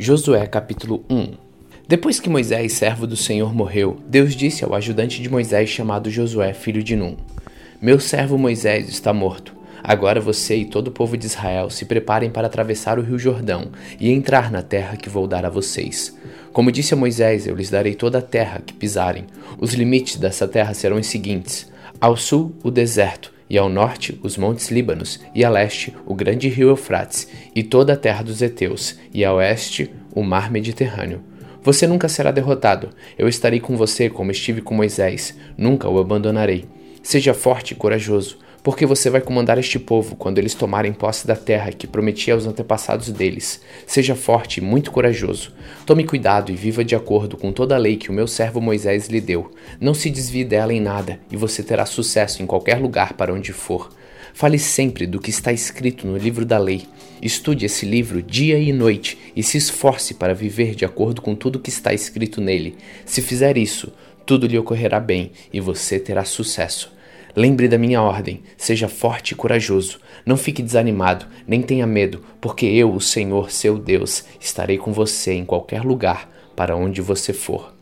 Josué capítulo 1 Depois que Moisés, servo do Senhor, morreu, Deus disse ao ajudante de Moisés chamado Josué, filho de Num: Meu servo Moisés está morto. Agora você e todo o povo de Israel se preparem para atravessar o rio Jordão e entrar na terra que vou dar a vocês. Como disse a Moisés, eu lhes darei toda a terra que pisarem. Os limites dessa terra serão os seguintes: ao sul, o deserto e ao norte os montes Líbanos, e a leste o grande rio Eufrates, e toda a terra dos heteus, e a oeste o mar Mediterrâneo. Você nunca será derrotado. Eu estarei com você como estive com Moisés. Nunca o abandonarei. Seja forte e corajoso porque você vai comandar este povo quando eles tomarem posse da terra que prometi aos antepassados deles. Seja forte e muito corajoso. Tome cuidado e viva de acordo com toda a lei que o meu servo Moisés lhe deu. Não se desvie dela em nada, e você terá sucesso em qualquer lugar para onde for. Fale sempre do que está escrito no livro da lei. Estude esse livro dia e noite e se esforce para viver de acordo com tudo que está escrito nele. Se fizer isso, tudo lhe ocorrerá bem e você terá sucesso. Lembre da minha ordem, seja forte e corajoso. Não fique desanimado, nem tenha medo, porque eu, o Senhor, seu Deus, estarei com você em qualquer lugar para onde você for.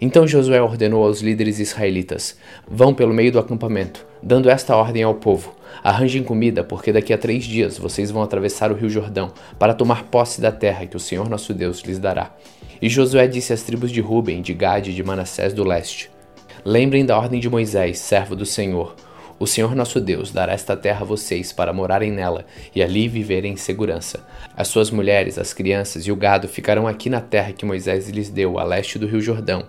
Então Josué ordenou aos líderes israelitas: Vão pelo meio do acampamento, dando esta ordem ao povo: Arranjem comida, porque daqui a três dias vocês vão atravessar o rio Jordão para tomar posse da terra que o Senhor nosso Deus lhes dará. E Josué disse às tribos de Ruben, de Gade e de Manassés do leste: Lembrem da ordem de Moisés, servo do Senhor. O Senhor nosso Deus dará esta terra a vocês para morarem nela e ali viverem em segurança. As suas mulheres, as crianças e o gado ficarão aqui na terra que Moisés lhes deu, a leste do rio Jordão.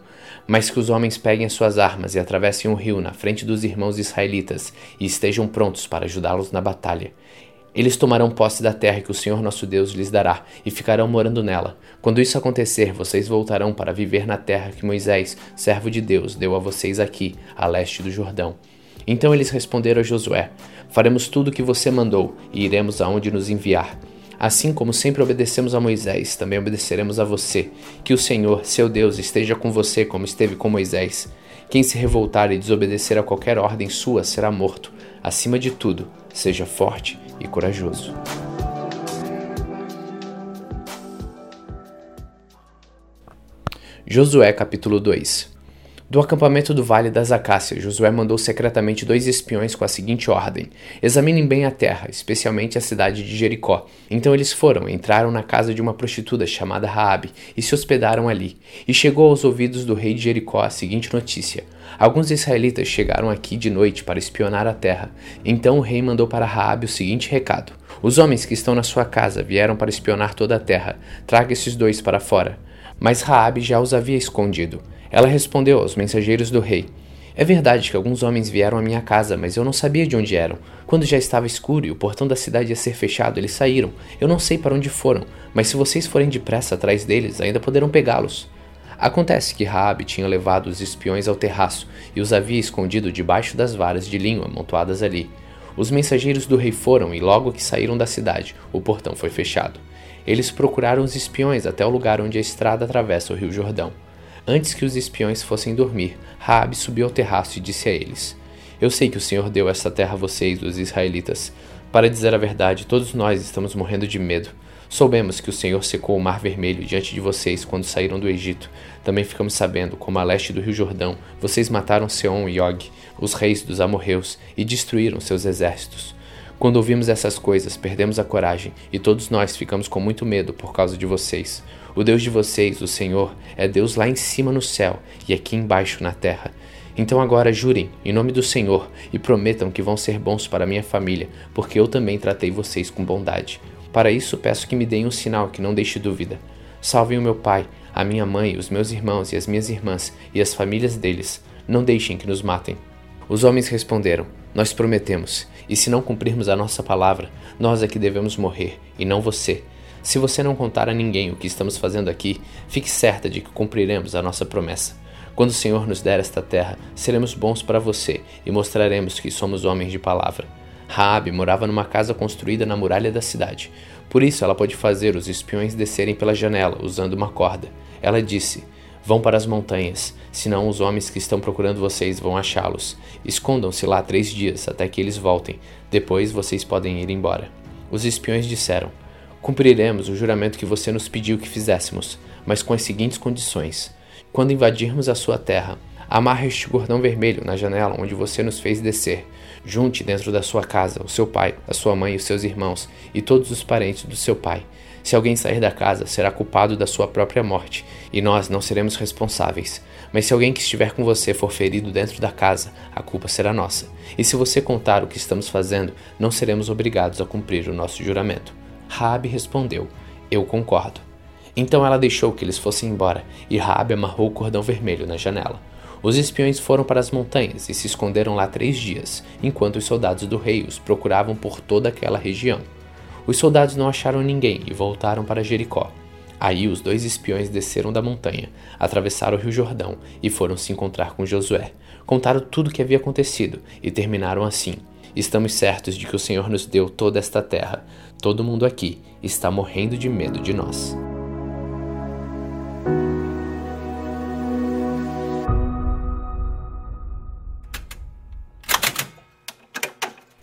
Mas que os homens peguem as suas armas e atravessem o rio na frente dos irmãos israelitas e estejam prontos para ajudá-los na batalha. Eles tomarão posse da terra que o Senhor nosso Deus lhes dará e ficarão morando nela. Quando isso acontecer, vocês voltarão para viver na terra que Moisés, servo de Deus, deu a vocês aqui, a leste do Jordão. Então eles responderam a Josué: Faremos tudo o que você mandou e iremos aonde nos enviar. Assim como sempre obedecemos a Moisés, também obedeceremos a você. Que o Senhor, seu Deus, esteja com você como esteve com Moisés. Quem se revoltar e desobedecer a qualquer ordem sua será morto. Acima de tudo, seja forte e corajoso. Josué capítulo 2 do acampamento do Vale das Acácias, Josué mandou secretamente dois espiões com a seguinte ordem: Examinem bem a terra, especialmente a cidade de Jericó. Então eles foram, entraram na casa de uma prostituta chamada Raabe e se hospedaram ali. E chegou aos ouvidos do rei de Jericó a seguinte notícia: Alguns israelitas chegaram aqui de noite para espionar a terra. Então o rei mandou para Raabe o seguinte recado: Os homens que estão na sua casa vieram para espionar toda a terra. Traga esses dois para fora. Mas Raabe já os havia escondido. Ela respondeu aos mensageiros do rei: É verdade que alguns homens vieram à minha casa, mas eu não sabia de onde eram. Quando já estava escuro e o portão da cidade ia ser fechado, eles saíram. Eu não sei para onde foram, mas se vocês forem depressa atrás deles, ainda poderão pegá-los. Acontece que Raabe tinha levado os espiões ao terraço e os havia escondido debaixo das varas de linho amontoadas ali. Os mensageiros do rei foram e logo que saíram da cidade, o portão foi fechado. Eles procuraram os espiões até o lugar onde a estrada atravessa o rio Jordão. Antes que os espiões fossem dormir, Raabe subiu ao terraço e disse a eles: Eu sei que o Senhor deu esta terra a vocês, os israelitas. Para dizer a verdade, todos nós estamos morrendo de medo. Soubemos que o Senhor secou o Mar Vermelho diante de vocês quando saíram do Egito. Também ficamos sabendo como a leste do Rio Jordão vocês mataram Seom e Og, os reis dos amorreus, e destruíram seus exércitos. Quando ouvimos essas coisas, perdemos a coragem e todos nós ficamos com muito medo por causa de vocês. O Deus de vocês, o Senhor, é Deus lá em cima no céu e aqui embaixo na terra. Então agora jurem em nome do Senhor e prometam que vão ser bons para minha família, porque eu também tratei vocês com bondade. Para isso peço que me deem um sinal que não deixe dúvida. Salvem o meu pai, a minha mãe, os meus irmãos e as minhas irmãs e as famílias deles. Não deixem que nos matem. Os homens responderam: Nós prometemos, e se não cumprirmos a nossa palavra, nós é que devemos morrer, e não você. Se você não contar a ninguém o que estamos fazendo aqui, fique certa de que cumpriremos a nossa promessa. Quando o Senhor nos der esta terra, seremos bons para você e mostraremos que somos homens de palavra. Raabe morava numa casa construída na muralha da cidade. Por isso ela pôde fazer os espiões descerem pela janela usando uma corda. Ela disse: Vão para as montanhas, senão os homens que estão procurando vocês vão achá-los. Escondam-se lá três dias até que eles voltem. Depois vocês podem ir embora. Os espiões disseram: Cumpriremos o juramento que você nos pediu que fizéssemos, mas com as seguintes condições: quando invadirmos a sua terra, amarre este cordão vermelho na janela onde você nos fez descer. Junte dentro da sua casa o seu pai, a sua mãe e os seus irmãos e todos os parentes do seu pai. Se alguém sair da casa, será culpado da sua própria morte, e nós não seremos responsáveis. Mas se alguém que estiver com você for ferido dentro da casa, a culpa será nossa. E se você contar o que estamos fazendo, não seremos obrigados a cumprir o nosso juramento. Raabe respondeu: Eu concordo. Então ela deixou que eles fossem embora, e Raabe amarrou o cordão vermelho na janela. Os espiões foram para as montanhas e se esconderam lá três dias, enquanto os soldados do rei os procuravam por toda aquela região. Os soldados não acharam ninguém e voltaram para Jericó. Aí os dois espiões desceram da montanha, atravessaram o rio Jordão e foram se encontrar com Josué. Contaram tudo o que havia acontecido e terminaram assim: Estamos certos de que o Senhor nos deu toda esta terra. Todo mundo aqui está morrendo de medo de nós.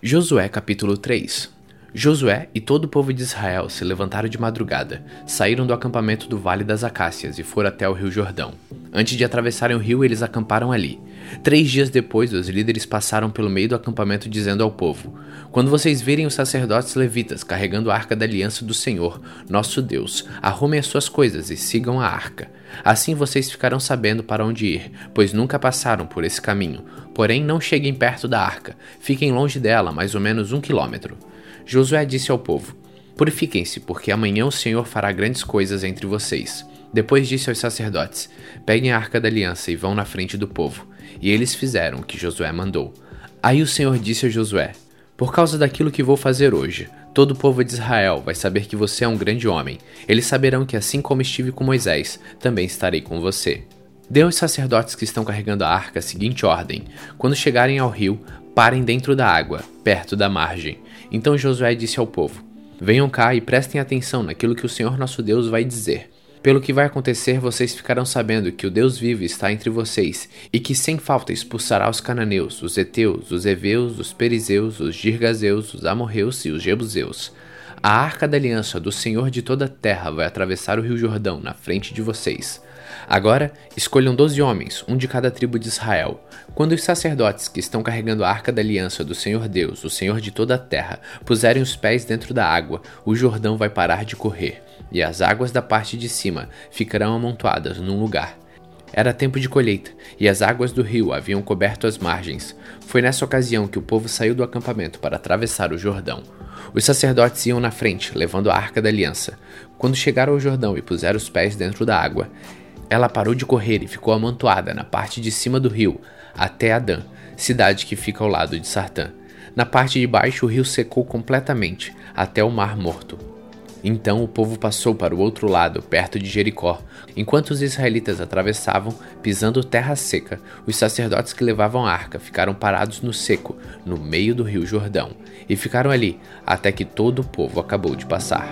Josué capítulo 3 Josué e todo o povo de Israel se levantaram de madrugada, saíram do acampamento do Vale das Acácias e foram até o rio Jordão. Antes de atravessarem o rio, eles acamparam ali. Três dias depois, os líderes passaram pelo meio do acampamento dizendo ao povo: Quando vocês virem os sacerdotes levitas carregando a arca da aliança do Senhor, nosso Deus, arrumem as suas coisas e sigam a arca. Assim vocês ficarão sabendo para onde ir, pois nunca passaram por esse caminho. Porém, não cheguem perto da arca, fiquem longe dela, mais ou menos um quilômetro. Josué disse ao povo: Purifiquem-se, porque amanhã o Senhor fará grandes coisas entre vocês. Depois disse aos sacerdotes: Peguem a arca da aliança e vão na frente do povo. E eles fizeram o que Josué mandou. Aí o Senhor disse a Josué: Por causa daquilo que vou fazer hoje, todo o povo de Israel vai saber que você é um grande homem. Eles saberão que, assim como estive com Moisés, também estarei com você. Dê aos sacerdotes que estão carregando a arca a seguinte ordem: quando chegarem ao rio, parem dentro da água, perto da margem. Então Josué disse ao povo: Venham cá e prestem atenção naquilo que o Senhor nosso Deus vai dizer. Pelo que vai acontecer, vocês ficarão sabendo que o Deus vivo está entre vocês, e que sem falta expulsará os cananeus, os heteus, os heveus, os perizeus, os girgazeus, os amorreus e os jebuseus. A arca da aliança do Senhor de toda a terra vai atravessar o rio Jordão na frente de vocês. Agora, escolham doze homens, um de cada tribo de Israel. Quando os sacerdotes que estão carregando a arca da aliança do Senhor Deus, o Senhor de toda a terra, puserem os pés dentro da água, o Jordão vai parar de correr, e as águas da parte de cima ficarão amontoadas num lugar. Era tempo de colheita, e as águas do rio haviam coberto as margens. Foi nessa ocasião que o povo saiu do acampamento para atravessar o Jordão. Os sacerdotes iam na frente, levando a arca da aliança. Quando chegaram ao Jordão e puseram os pés dentro da água, ela parou de correr e ficou amontoada na parte de cima do rio, até Adã, cidade que fica ao lado de Sartã. Na parte de baixo, o rio secou completamente, até o Mar Morto. Então o povo passou para o outro lado, perto de Jericó. Enquanto os israelitas atravessavam, pisando terra seca, os sacerdotes que levavam a arca ficaram parados no seco, no meio do rio Jordão, e ficaram ali até que todo o povo acabou de passar.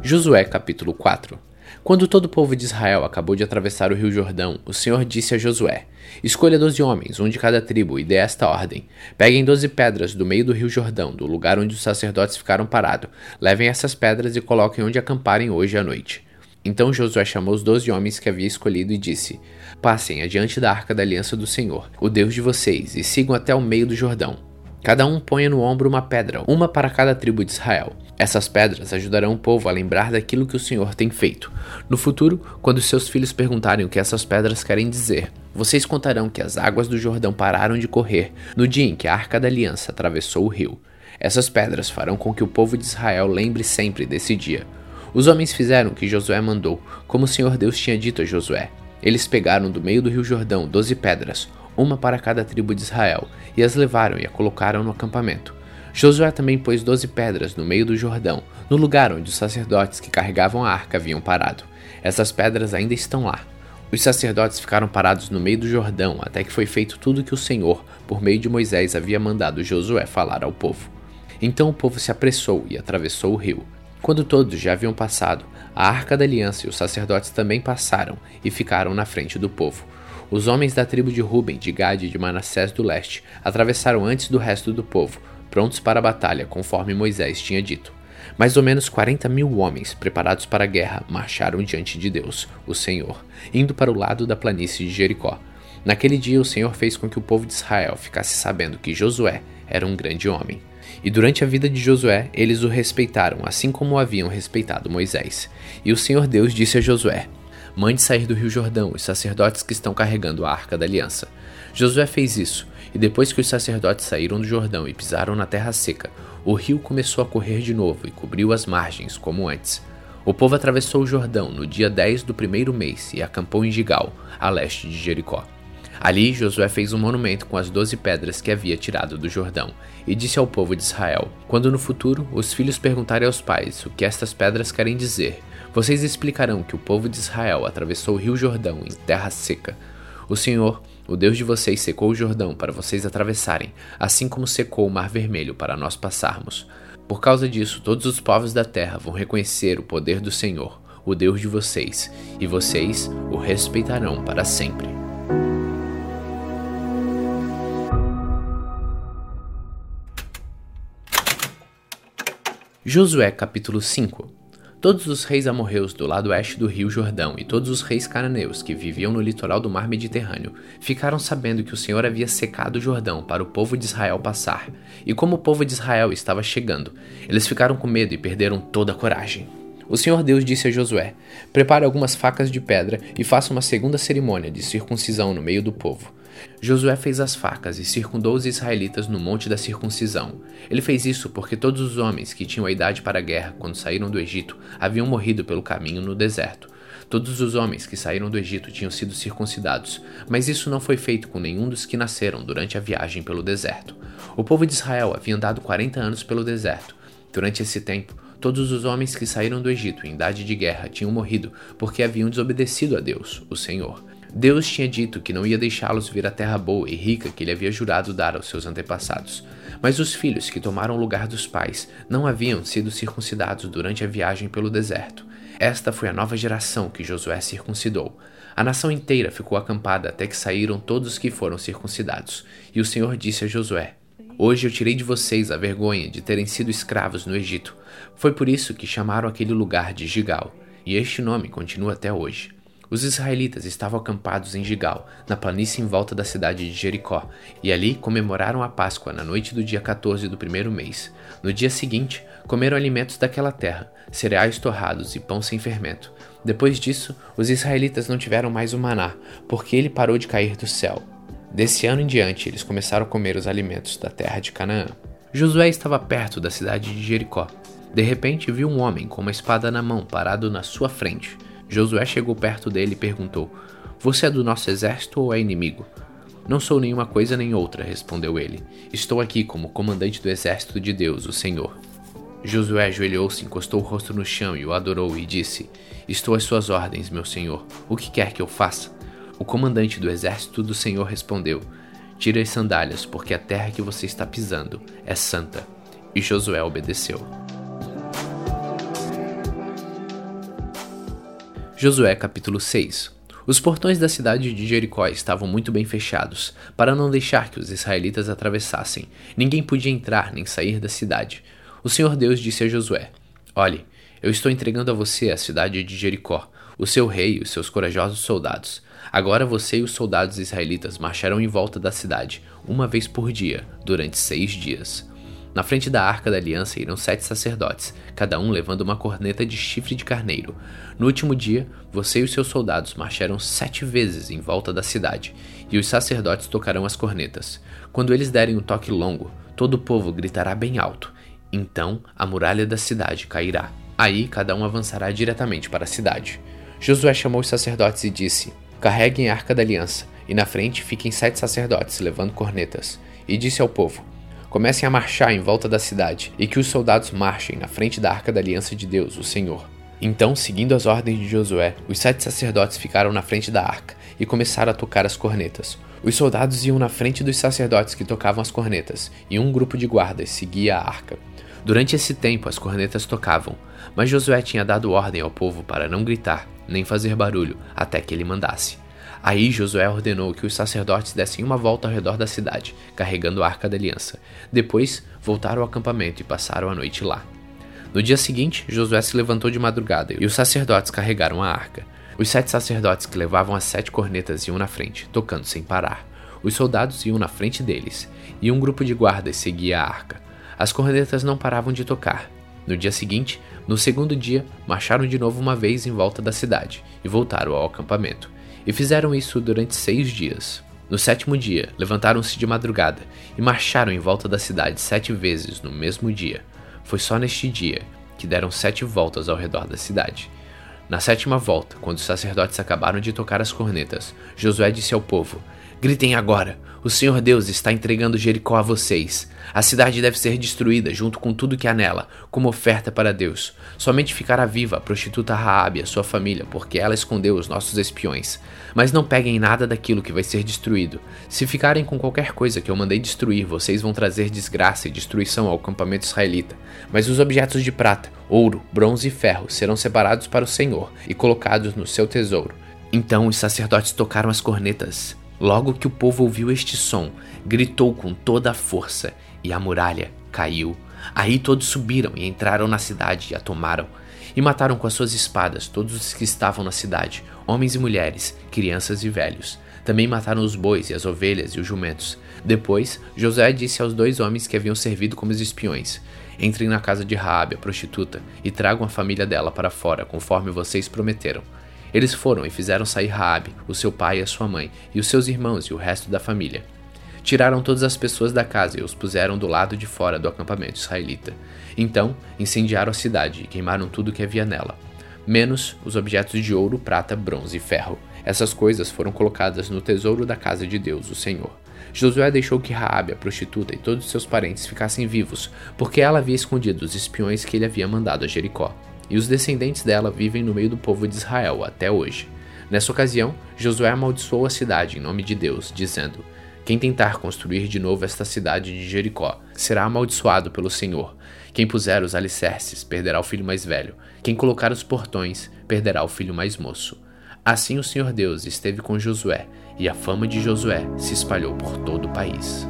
Josué capítulo 4 Quando todo o povo de Israel acabou de atravessar o rio Jordão, o Senhor disse a Josué: Escolha doze homens, um de cada tribo, e dê esta ordem: Peguem doze pedras do meio do rio Jordão, do lugar onde os sacerdotes ficaram parados. Levem essas pedras e coloquem onde acamparem hoje à noite. Então Josué chamou os doze homens que havia escolhido e disse: Passem adiante da arca da aliança do Senhor, o Deus de vocês, e sigam até o meio do Jordão. Cada um ponha no ombro uma pedra, uma para cada tribo de Israel. Essas pedras ajudarão o povo a lembrar daquilo que o Senhor tem feito. No futuro, quando seus filhos perguntarem o que essas pedras querem dizer, vocês contarão que as águas do Jordão pararam de correr no dia em que a Arca da Aliança atravessou o rio. Essas pedras farão com que o povo de Israel lembre sempre desse dia. Os homens fizeram o que Josué mandou, como o Senhor Deus tinha dito a Josué. Eles pegaram do meio do rio Jordão doze pedras, uma para cada tribo de Israel, e as levaram e a colocaram no acampamento. Josué também pôs doze pedras no meio do Jordão, no lugar onde os sacerdotes que carregavam a arca haviam parado. Essas pedras ainda estão lá. Os sacerdotes ficaram parados no meio do Jordão até que foi feito tudo que o Senhor, por meio de Moisés, havia mandado Josué falar ao povo. Então o povo se apressou e atravessou o rio. Quando todos já haviam passado, a arca da aliança e os sacerdotes também passaram e ficaram na frente do povo. Os homens da tribo de Ruben, de Gade e de Manassés do leste atravessaram antes do resto do povo, prontos para a batalha, conforme Moisés tinha dito. Mais ou menos 40 mil homens, preparados para a guerra, marcharam diante de Deus, o Senhor, indo para o lado da planície de Jericó. Naquele dia, o Senhor fez com que o povo de Israel ficasse sabendo que Josué era um grande homem. E durante a vida de Josué, eles o respeitaram, assim como haviam respeitado Moisés. E o Senhor Deus disse a Josué: Mande sair do rio Jordão os sacerdotes que estão carregando a arca da aliança. Josué fez isso, e depois que os sacerdotes saíram do Jordão e pisaram na terra seca, o rio começou a correr de novo e cobriu as margens como antes. O povo atravessou o Jordão no dia 10 do primeiro mês e acampou em Gigal, a leste de Jericó. Ali Josué fez um monumento com as doze pedras que havia tirado do Jordão, e disse ao povo de Israel: Quando no futuro os filhos perguntarem aos pais o que estas pedras querem dizer, vocês explicarão que o povo de Israel atravessou o rio Jordão em terra seca. O Senhor, o Deus de vocês, secou o Jordão para vocês atravessarem, assim como secou o Mar Vermelho para nós passarmos. Por causa disso, todos os povos da terra vão reconhecer o poder do Senhor, o Deus de vocês, e vocês o respeitarão para sempre. Josué capítulo 5 Todos os reis amorreus do lado oeste do rio Jordão e todos os reis cananeus que viviam no litoral do mar Mediterrâneo ficaram sabendo que o Senhor havia secado o Jordão para o povo de Israel passar, e como o povo de Israel estava chegando, eles ficaram com medo e perderam toda a coragem. O Senhor Deus disse a Josué: Prepare algumas facas de pedra e faça uma segunda cerimônia de circuncisão no meio do povo. Josué fez as facas e circundou os israelitas no monte da circuncisão. Ele fez isso porque todos os homens que tinham a idade para a guerra quando saíram do Egito haviam morrido pelo caminho no deserto. Todos os homens que saíram do Egito tinham sido circuncidados, mas isso não foi feito com nenhum dos que nasceram durante a viagem pelo deserto. O povo de Israel havia andado 40 anos pelo deserto. Durante esse tempo, todos os homens que saíram do Egito em idade de guerra tinham morrido porque haviam desobedecido a Deus, o Senhor. Deus tinha dito que não ia deixá-los vir à terra boa e rica que ele havia jurado dar aos seus antepassados. Mas os filhos que tomaram o lugar dos pais não haviam sido circuncidados durante a viagem pelo deserto. Esta foi a nova geração que Josué circuncidou. A nação inteira ficou acampada até que saíram todos os que foram circuncidados. E o Senhor disse a Josué: Hoje eu tirei de vocês a vergonha de terem sido escravos no Egito. Foi por isso que chamaram aquele lugar de Gigal, e este nome continua até hoje. Os israelitas estavam acampados em Gigal, na planície em volta da cidade de Jericó, e ali comemoraram a Páscoa na noite do dia 14 do primeiro mês. No dia seguinte, comeram alimentos daquela terra, cereais torrados e pão sem fermento. Depois disso, os israelitas não tiveram mais o maná, porque ele parou de cair do céu. Desse ano em diante, eles começaram a comer os alimentos da terra de Canaã. Josué estava perto da cidade de Jericó. De repente, viu um homem com uma espada na mão parado na sua frente. Josué chegou perto dele e perguntou: Você é do nosso exército ou é inimigo? Não sou nenhuma coisa nem outra, respondeu ele. Estou aqui como comandante do exército de Deus, o Senhor. Josué ajoelhou-se, encostou o rosto no chão e o adorou e disse: Estou às suas ordens, meu senhor. O que quer que eu faça? O comandante do exército do Senhor respondeu: Tire as sandálias, porque a terra que você está pisando é santa. E Josué obedeceu. Josué capítulo 6 Os portões da cidade de Jericó estavam muito bem fechados, para não deixar que os israelitas atravessassem. Ninguém podia entrar nem sair da cidade. O Senhor Deus disse a Josué: Olhe, eu estou entregando a você a cidade de Jericó, o seu rei e os seus corajosos soldados. Agora você e os soldados israelitas marcharão em volta da cidade, uma vez por dia, durante seis dias. Na frente da arca da aliança irão sete sacerdotes, cada um levando uma corneta de chifre de carneiro. No último dia, você e os seus soldados marcharão sete vezes em volta da cidade, e os sacerdotes tocarão as cornetas. Quando eles derem um toque longo, todo o povo gritará bem alto. Então a muralha da cidade cairá. Aí cada um avançará diretamente para a cidade. Josué chamou os sacerdotes e disse: Carreguem a arca da aliança, e na frente fiquem sete sacerdotes levando cornetas. E disse ao povo: comecem a marchar em volta da cidade e que os soldados marchem na frente da arca da aliança de Deus, o Senhor. Então, seguindo as ordens de Josué, os sete sacerdotes ficaram na frente da arca e começaram a tocar as cornetas. Os soldados iam na frente dos sacerdotes que tocavam as cornetas, e um grupo de guardas seguia a arca. Durante esse tempo, as cornetas tocavam, mas Josué tinha dado ordem ao povo para não gritar nem fazer barulho até que ele mandasse. Aí Josué ordenou que os sacerdotes dessem uma volta ao redor da cidade, carregando a arca da aliança. Depois voltaram ao acampamento e passaram a noite lá. No dia seguinte, Josué se levantou de madrugada e os sacerdotes carregaram a arca. Os sete sacerdotes que levavam as sete cornetas iam na frente, tocando sem parar. Os soldados iam na frente deles, e um grupo de guardas seguia a arca. As cornetas não paravam de tocar. No dia seguinte, no segundo dia, marcharam de novo uma vez em volta da cidade e voltaram ao acampamento. E fizeram isso durante seis dias. No sétimo dia, levantaram-se de madrugada e marcharam em volta da cidade sete vezes no mesmo dia. Foi só neste dia que deram sete voltas ao redor da cidade. Na sétima volta, quando os sacerdotes acabaram de tocar as cornetas, Josué disse ao povo: Gritem agora! O Senhor Deus está entregando Jericó a vocês. A cidade deve ser destruída junto com tudo que há nela, como oferta para Deus. Somente ficará viva a prostituta Raabe e a sua família, porque ela escondeu os nossos espiões. Mas não peguem nada daquilo que vai ser destruído. Se ficarem com qualquer coisa que eu mandei destruir, vocês vão trazer desgraça e destruição ao acampamento israelita. Mas os objetos de prata, ouro, bronze e ferro serão separados para o Senhor e colocados no seu tesouro. Então os sacerdotes tocaram as cornetas. Logo que o povo ouviu este som, gritou com toda a força, e a muralha caiu. Aí todos subiram e entraram na cidade e a tomaram. E mataram com as suas espadas todos os que estavam na cidade, homens e mulheres, crianças e velhos. Também mataram os bois e as ovelhas e os jumentos. Depois, José disse aos dois homens que haviam servido como espiões: Entrem na casa de Raabe, a prostituta, e tragam a família dela para fora, conforme vocês prometeram. Eles foram e fizeram sair Raabe, o seu pai e a sua mãe, e os seus irmãos e o resto da família. Tiraram todas as pessoas da casa e os puseram do lado de fora do acampamento israelita. Então incendiaram a cidade e queimaram tudo que havia nela, menos os objetos de ouro, prata, bronze e ferro. Essas coisas foram colocadas no tesouro da casa de Deus, o Senhor. Josué deixou que Raabe, a prostituta, e todos seus parentes ficassem vivos, porque ela havia escondido os espiões que ele havia mandado a Jericó e os descendentes dela vivem no meio do povo de Israel até hoje. Nessa ocasião, Josué amaldiçoou a cidade em nome de Deus, dizendo: Quem tentar construir de novo esta cidade de Jericó será amaldiçoado pelo Senhor. Quem puser os alicerces perderá o filho mais velho. Quem colocar os portões perderá o filho mais moço. Assim o Senhor Deus esteve com Josué, e a fama de Josué se espalhou por todo o país.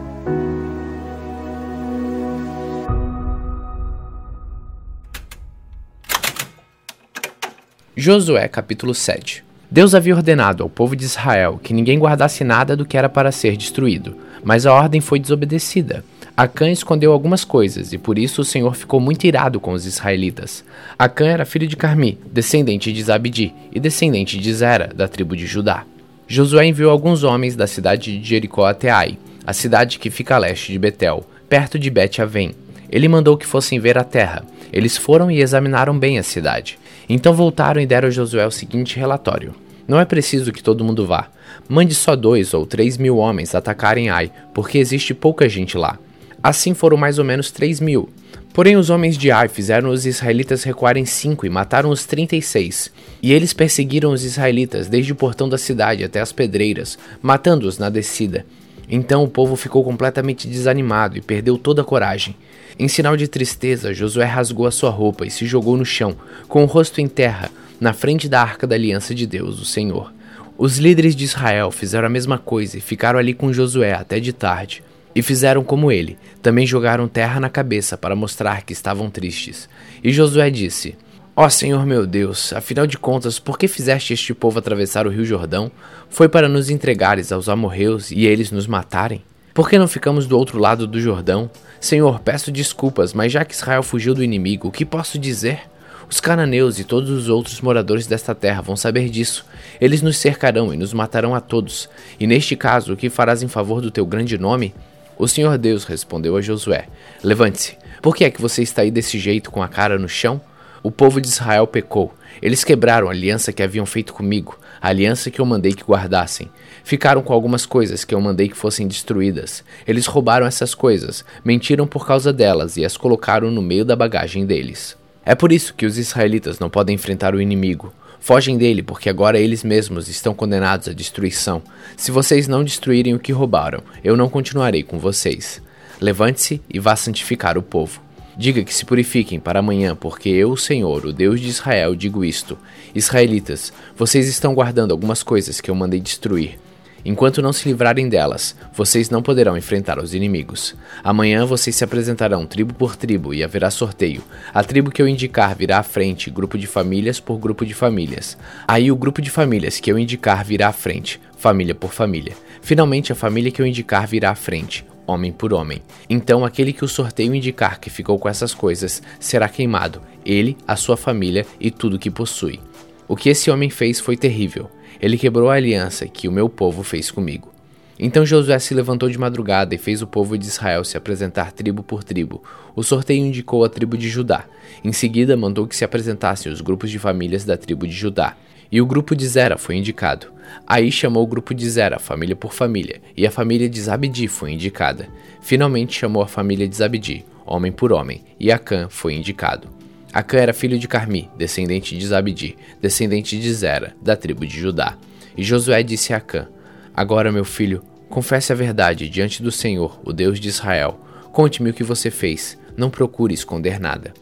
Josué capítulo 7 Deus havia ordenado ao povo de Israel que ninguém guardasse nada do que era para ser destruído, mas a ordem foi desobedecida. Acã escondeu algumas coisas e por isso o Senhor ficou muito irado com os israelitas. Acã era filho de Carmi, descendente de Zabdi e descendente de Zera, da tribo de Judá. Josué enviou alguns homens da cidade de Jericó até Ai, a cidade que fica a leste de Betel, perto de Bet-Avém. Ele mandou que fossem ver a terra. Eles foram e examinaram bem a cidade. Então voltaram e deram a Josué o seguinte relatório: Não é preciso que todo mundo vá. Mande só dois ou três mil homens atacarem Ai, porque existe pouca gente lá. Assim foram mais ou menos três mil. Porém, os homens de Ai fizeram os israelitas recuarem cinco e mataram os trinta e seis. E eles perseguiram os israelitas desde o portão da cidade até as pedreiras, matando-os na descida. Então o povo ficou completamente desanimado e perdeu toda a coragem. Em sinal de tristeza, Josué rasgou a sua roupa e se jogou no chão, com o rosto em terra, na frente da arca da aliança de Deus, o Senhor. Os líderes de Israel fizeram a mesma coisa e ficaram ali com Josué até de tarde. E fizeram como ele, também jogaram terra na cabeça para mostrar que estavam tristes. E Josué disse: Ó oh, Senhor meu Deus, afinal de contas, por que fizeste este povo atravessar o rio Jordão? Foi para nos entregares aos amorreus e eles nos matarem? Por que não ficamos do outro lado do Jordão? Senhor, peço desculpas, mas já que Israel fugiu do inimigo, o que posso dizer? Os cananeus e todos os outros moradores desta terra vão saber disso. Eles nos cercarão e nos matarão a todos. E neste caso, o que farás em favor do teu grande nome? O Senhor Deus respondeu a Josué: Levante-se. Por que é que você está aí desse jeito com a cara no chão? O povo de Israel pecou. Eles quebraram a aliança que haviam feito comigo, a aliança que eu mandei que guardassem. Ficaram com algumas coisas que eu mandei que fossem destruídas. Eles roubaram essas coisas, mentiram por causa delas e as colocaram no meio da bagagem deles. É por isso que os israelitas não podem enfrentar o inimigo. Fogem dele, porque agora eles mesmos estão condenados à destruição. Se vocês não destruírem o que roubaram, eu não continuarei com vocês. Levante-se e vá santificar o povo. Diga que se purifiquem para amanhã, porque eu, Senhor, o Deus de Israel, digo isto: Israelitas, vocês estão guardando algumas coisas que eu mandei destruir. Enquanto não se livrarem delas, vocês não poderão enfrentar os inimigos. Amanhã vocês se apresentarão tribo por tribo e haverá sorteio. A tribo que eu indicar virá à frente, grupo de famílias por grupo de famílias. Aí o grupo de famílias que eu indicar virá à frente, família por família. Finalmente a família que eu indicar virá à frente, homem por homem. Então aquele que o sorteio indicar que ficou com essas coisas será queimado, ele, a sua família e tudo que possui. O que esse homem fez foi terrível. Ele quebrou a aliança que o meu povo fez comigo. Então Josué se levantou de madrugada e fez o povo de Israel se apresentar tribo por tribo. O sorteio indicou a tribo de Judá. Em seguida, mandou que se apresentassem os grupos de famílias da tribo de Judá. E o grupo de Zera foi indicado. Aí chamou o grupo de Zera, família por família, e a família de Zabdi foi indicada. Finalmente chamou a família de Zabdi, homem por homem, e Acã foi indicado. Acã era filho de Carmi, descendente de Zabdi, descendente de Zera, da tribo de Judá. E Josué disse a Acã: Agora, meu filho, confesse a verdade diante do Senhor, o Deus de Israel. Conte-me o que você fez, não procure esconder nada.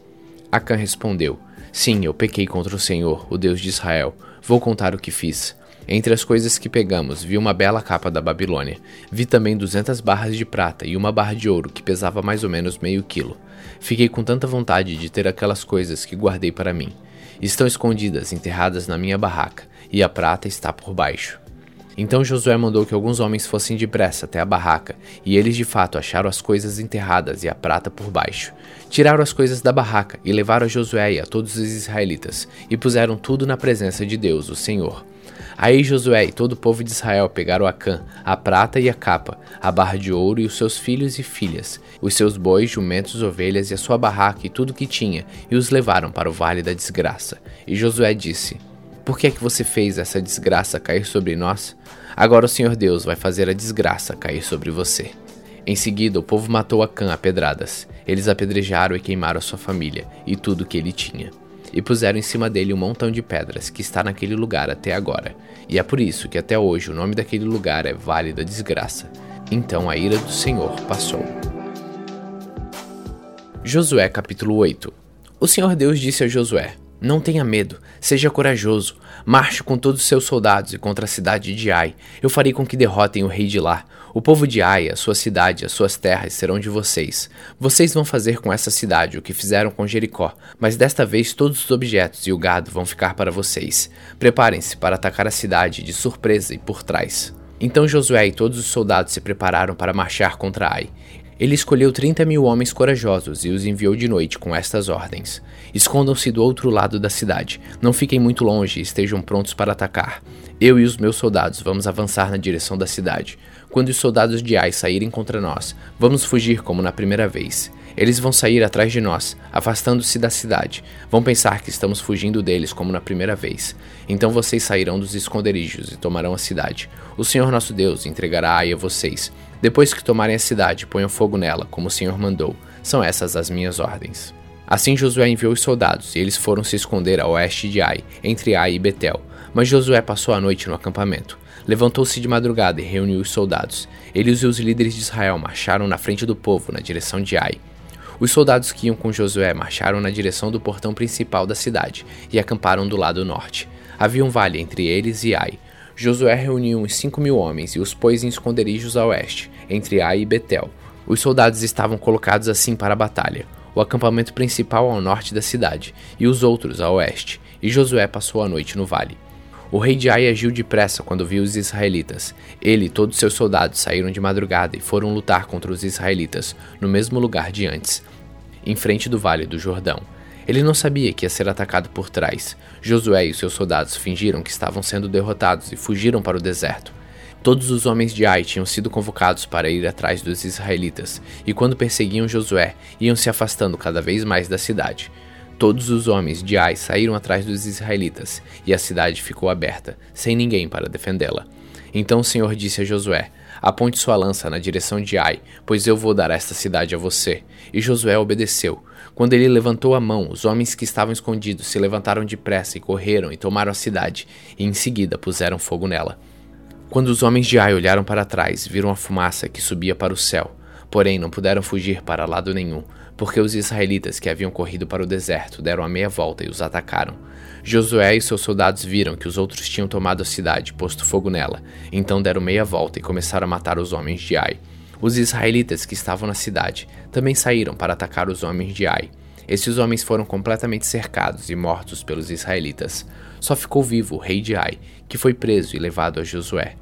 Acã respondeu: Sim, eu pequei contra o Senhor, o Deus de Israel. Vou contar o que fiz. Entre as coisas que pegamos, vi uma bela capa da Babilônia. Vi também duzentas barras de prata e uma barra de ouro que pesava mais ou menos meio quilo. Fiquei com tanta vontade de ter aquelas coisas que guardei para mim. Estão escondidas, enterradas na minha barraca, e a prata está por baixo. Então Josué mandou que alguns homens fossem depressa até a barraca, e eles de fato acharam as coisas enterradas e a prata por baixo. Tiraram as coisas da barraca e levaram a Josué e a todos os israelitas, e puseram tudo na presença de Deus, o Senhor. Aí Josué e todo o povo de Israel pegaram a cã, a prata e a capa, a barra de ouro e os seus filhos e filhas, os seus bois, jumentos, ovelhas e a sua barraca e tudo que tinha, e os levaram para o vale da desgraça. E Josué disse: Por que é que você fez essa desgraça cair sobre nós? Agora o Senhor Deus vai fazer a desgraça cair sobre você. Em seguida, o povo matou Acã a pedradas. Eles apedrejaram e queimaram sua família e tudo que ele tinha. E puseram em cima dele um montão de pedras que está naquele lugar até agora. E é por isso que até hoje o nome daquele lugar é Vale da Desgraça. Então a ira do Senhor passou. Josué capítulo 8 O Senhor Deus disse a Josué: não tenha medo, seja corajoso. Marche com todos os seus soldados e contra a cidade de Ai. Eu farei com que derrotem o rei de lá. O povo de Ai, a sua cidade, as suas terras serão de vocês. Vocês vão fazer com essa cidade o que fizeram com Jericó, mas desta vez todos os objetos e o gado vão ficar para vocês. Preparem-se para atacar a cidade de surpresa e por trás. Então Josué e todos os soldados se prepararam para marchar contra Ai. Ele escolheu trinta mil homens corajosos e os enviou de noite com estas ordens: Escondam-se do outro lado da cidade, não fiquem muito longe e estejam prontos para atacar. Eu e os meus soldados vamos avançar na direção da cidade. Quando os soldados de Ai saírem contra nós, vamos fugir como na primeira vez. Eles vão sair atrás de nós, afastando-se da cidade. Vão pensar que estamos fugindo deles como na primeira vez. Então vocês sairão dos esconderijos e tomarão a cidade. O Senhor nosso Deus entregará Ai a vocês. Depois que tomarem a cidade, ponham fogo nela, como o Senhor mandou. São essas as minhas ordens. Assim Josué enviou os soldados, e eles foram se esconder a oeste de Ai, entre Ai e Betel. Mas Josué passou a noite no acampamento. Levantou-se de madrugada e reuniu os soldados. Eles e os líderes de Israel marcharam na frente do povo, na direção de Ai. Os soldados que iam com Josué marcharam na direção do portão principal da cidade e acamparam do lado norte. Havia um vale entre eles e Ai. Josué reuniu uns cinco mil homens e os pôs em esconderijos a oeste, entre Ai e Betel. Os soldados estavam colocados assim para a batalha, o acampamento principal ao norte da cidade e os outros a oeste, e Josué passou a noite no vale. O rei de Ai agiu depressa quando viu os israelitas. Ele e todos seus soldados saíram de madrugada e foram lutar contra os israelitas, no mesmo lugar de antes, em frente do vale do Jordão. Ele não sabia que ia ser atacado por trás. Josué e seus soldados fingiram que estavam sendo derrotados e fugiram para o deserto. Todos os homens de Ai tinham sido convocados para ir atrás dos israelitas, e quando perseguiam Josué, iam se afastando cada vez mais da cidade. Todos os homens de Ai saíram atrás dos israelitas, e a cidade ficou aberta, sem ninguém para defendê-la. Então o Senhor disse a Josué: Aponte sua lança na direção de Ai, pois eu vou dar esta cidade a você. E Josué obedeceu. Quando ele levantou a mão, os homens que estavam escondidos se levantaram depressa e correram e tomaram a cidade, e em seguida puseram fogo nela. Quando os homens de Ai olharam para trás, viram a fumaça que subia para o céu, porém não puderam fugir para lado nenhum, porque os israelitas que haviam corrido para o deserto deram a meia volta e os atacaram. Josué e seus soldados viram que os outros tinham tomado a cidade, posto fogo nela, então deram meia volta e começaram a matar os homens de Ai. Os israelitas que estavam na cidade também saíram para atacar os homens de Ai. Esses homens foram completamente cercados e mortos pelos israelitas. Só ficou vivo o rei de Ai, que foi preso e levado a Josué.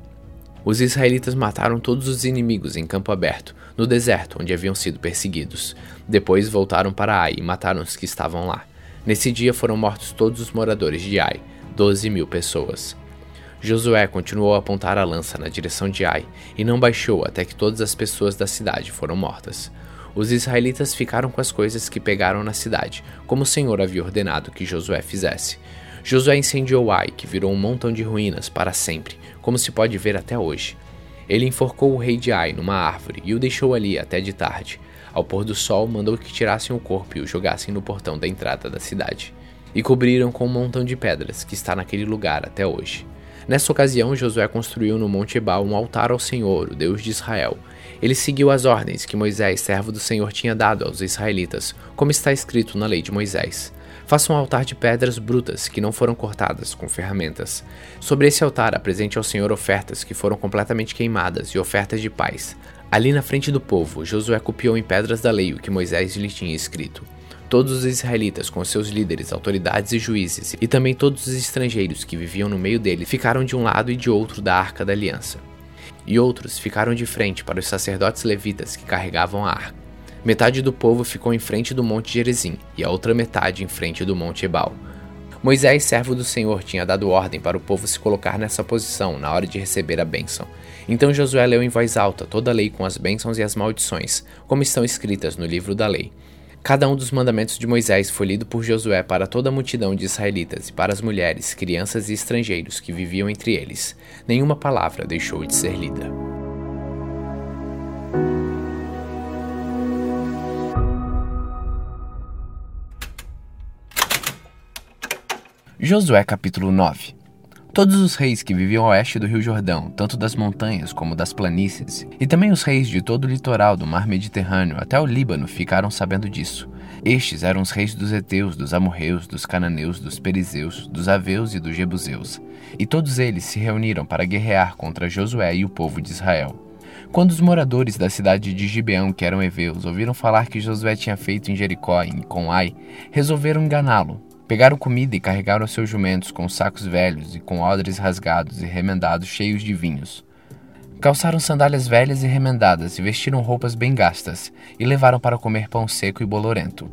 Os israelitas mataram todos os inimigos em campo aberto, no deserto onde haviam sido perseguidos. Depois voltaram para Ai e mataram os que estavam lá. Nesse dia foram mortos todos os moradores de Ai, 12 mil pessoas. Josué continuou a apontar a lança na direção de Ai e não baixou até que todas as pessoas da cidade foram mortas. Os israelitas ficaram com as coisas que pegaram na cidade, como o Senhor havia ordenado que Josué fizesse. Josué incendiou Ai, que virou um montão de ruínas para sempre, como se pode ver até hoje. Ele enforcou o rei de Ai numa árvore e o deixou ali até de tarde. Ao pôr do sol, mandou que tirassem o corpo e o jogassem no portão da entrada da cidade. E cobriram com um montão de pedras que está naquele lugar até hoje. Nessa ocasião, Josué construiu no Monte Ebal um altar ao Senhor, o Deus de Israel. Ele seguiu as ordens que Moisés, servo do Senhor, tinha dado aos israelitas, como está escrito na lei de Moisés. Faça um altar de pedras brutas que não foram cortadas com ferramentas. Sobre esse altar apresente ao Senhor ofertas que foram completamente queimadas e ofertas de paz. Ali na frente do povo, Josué copiou em pedras da lei o que Moisés lhe tinha escrito. Todos os israelitas, com seus líderes, autoridades e juízes, e também todos os estrangeiros que viviam no meio dele, ficaram de um lado e de outro da arca da aliança. E outros ficaram de frente para os sacerdotes levitas que carregavam a arca. Metade do povo ficou em frente do monte Gerizim e a outra metade em frente do monte Ebal. Moisés, servo do Senhor, tinha dado ordem para o povo se colocar nessa posição na hora de receber a bênção. Então Josué leu em voz alta toda a lei com as bênçãos e as maldições, como estão escritas no livro da lei. Cada um dos mandamentos de Moisés foi lido por Josué para toda a multidão de israelitas e para as mulheres, crianças e estrangeiros que viviam entre eles. Nenhuma palavra deixou de ser lida. Josué capítulo 9 Todos os reis que viviam oeste do Rio Jordão, tanto das montanhas como das planícies, e também os reis de todo o litoral do mar Mediterrâneo até o Líbano ficaram sabendo disso. Estes eram os reis dos Eteus, dos Amorreus, dos Cananeus, dos Perizeus, dos Aveus e dos Jebuseus. E todos eles se reuniram para guerrear contra Josué e o povo de Israel. Quando os moradores da cidade de Gibeão, que eram heveus, ouviram falar que Josué tinha feito em Jericó e em Conai, resolveram enganá-lo Pegaram comida e carregaram seus jumentos com sacos velhos e com odres rasgados e remendados cheios de vinhos. Calçaram sandálias velhas e remendadas e vestiram roupas bem gastas e levaram para comer pão seco e bolorento.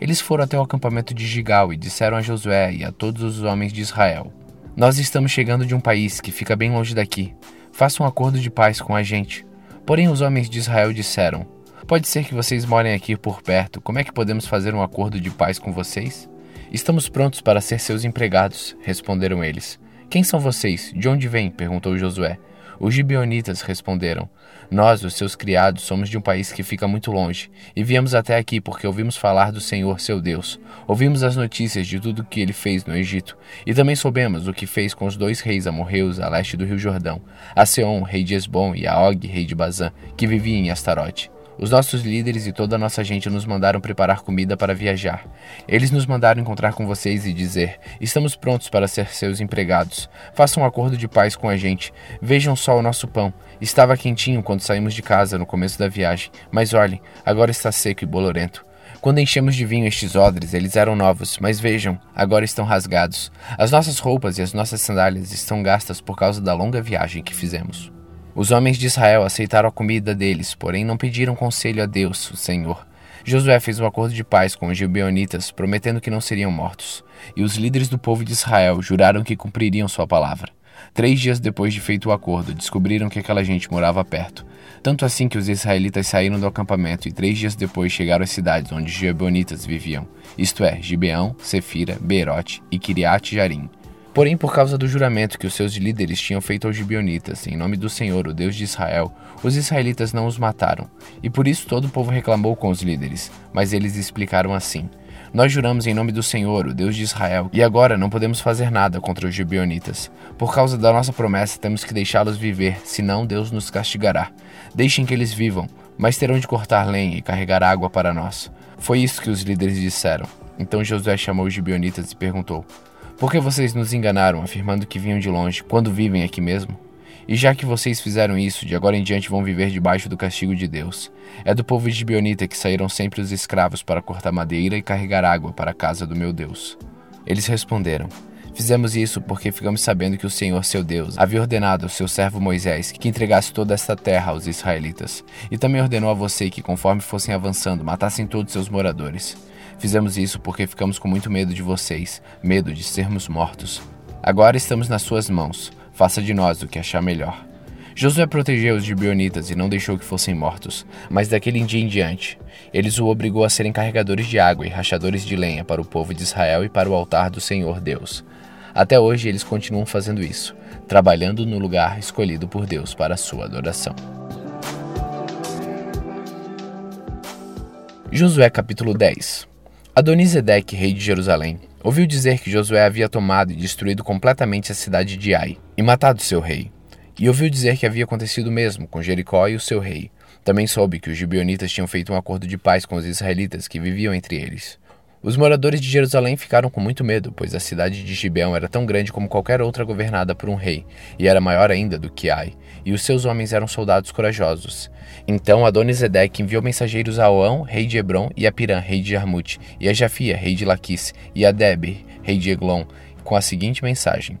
Eles foram até o acampamento de Gigal e disseram a Josué e a todos os homens de Israel: Nós estamos chegando de um país que fica bem longe daqui. Faça um acordo de paz com a gente. Porém, os homens de Israel disseram: Pode ser que vocês morem aqui por perto. Como é que podemos fazer um acordo de paz com vocês? Estamos prontos para ser seus empregados, responderam eles. Quem são vocês? De onde vêm? perguntou Josué. Os gibeonitas responderam: Nós, os seus criados, somos de um país que fica muito longe, e viemos até aqui porque ouvimos falar do Senhor, seu Deus. Ouvimos as notícias de tudo o que ele fez no Egito, e também soubemos o que fez com os dois reis amorreus a leste do rio Jordão, a rei de Esbom, e a Og, rei de Bazã, que vivia em Astarote. Os nossos líderes e toda a nossa gente nos mandaram preparar comida para viajar. Eles nos mandaram encontrar com vocês e dizer: Estamos prontos para ser seus empregados. Façam um acordo de paz com a gente. Vejam só o nosso pão. Estava quentinho quando saímos de casa no começo da viagem, mas olhem, agora está seco e bolorento. Quando enchemos de vinho estes odres, eles eram novos, mas vejam, agora estão rasgados. As nossas roupas e as nossas sandálias estão gastas por causa da longa viagem que fizemos. Os homens de Israel aceitaram a comida deles, porém não pediram conselho a Deus, o Senhor. Josué fez um acordo de paz com os gibeonitas, prometendo que não seriam mortos. E os líderes do povo de Israel juraram que cumpririam sua palavra. Três dias depois de feito o acordo, descobriram que aquela gente morava perto. Tanto assim que os israelitas saíram do acampamento e três dias depois chegaram às cidades onde os gibeonitas viviam, isto é, Gibeão, Sefira, Beerote e Kiriat Jarim. Porém, por causa do juramento que os seus líderes tinham feito aos gibionitas, em nome do Senhor, o Deus de Israel, os israelitas não os mataram. E por isso todo o povo reclamou com os líderes. Mas eles explicaram assim: Nós juramos em nome do Senhor, o Deus de Israel, e agora não podemos fazer nada contra os gibionitas. Por causa da nossa promessa, temos que deixá-los viver, senão Deus nos castigará. Deixem que eles vivam, mas terão de cortar lenha e carregar água para nós. Foi isso que os líderes disseram. Então Josué chamou os gibeonitas e perguntou: Por que vocês nos enganaram, afirmando que vinham de longe, quando vivem aqui mesmo? E já que vocês fizeram isso, de agora em diante vão viver debaixo do castigo de Deus. É do povo de Bionita que saíram sempre os escravos para cortar madeira e carregar água para a casa do meu Deus. Eles responderam: Fizemos isso porque ficamos sabendo que o Senhor, seu Deus, havia ordenado ao seu servo Moisés que entregasse toda esta terra aos israelitas, e também ordenou a você que, conforme fossem avançando, matassem todos seus moradores. Fizemos isso porque ficamos com muito medo de vocês, medo de sermos mortos. Agora estamos nas suas mãos. Faça de nós o que achar melhor. Josué protegeu os gibeonitas e não deixou que fossem mortos, mas daquele dia em diante, eles o obrigou a serem carregadores de água e rachadores de lenha para o povo de Israel e para o altar do Senhor Deus. Até hoje eles continuam fazendo isso, trabalhando no lugar escolhido por Deus para a sua adoração. Josué capítulo 10 Adonisedeque, rei de Jerusalém, ouviu dizer que Josué havia tomado e destruído completamente a cidade de Ai e matado seu rei. E ouviu dizer que havia acontecido o mesmo com Jericó e o seu rei. Também soube que os gibeonitas tinham feito um acordo de paz com os israelitas que viviam entre eles. Os moradores de Jerusalém ficaram com muito medo, pois a cidade de Gibeão era tão grande como qualquer outra governada por um rei, e era maior ainda do que Ai, e os seus homens eram soldados corajosos. Então Adonisedeque enviou mensageiros a Oão, rei de Hebron, e a Pirã, rei de Jarmute, e a Jafia, rei de Laquis, e a Deber, rei de Eglon, com a seguinte mensagem: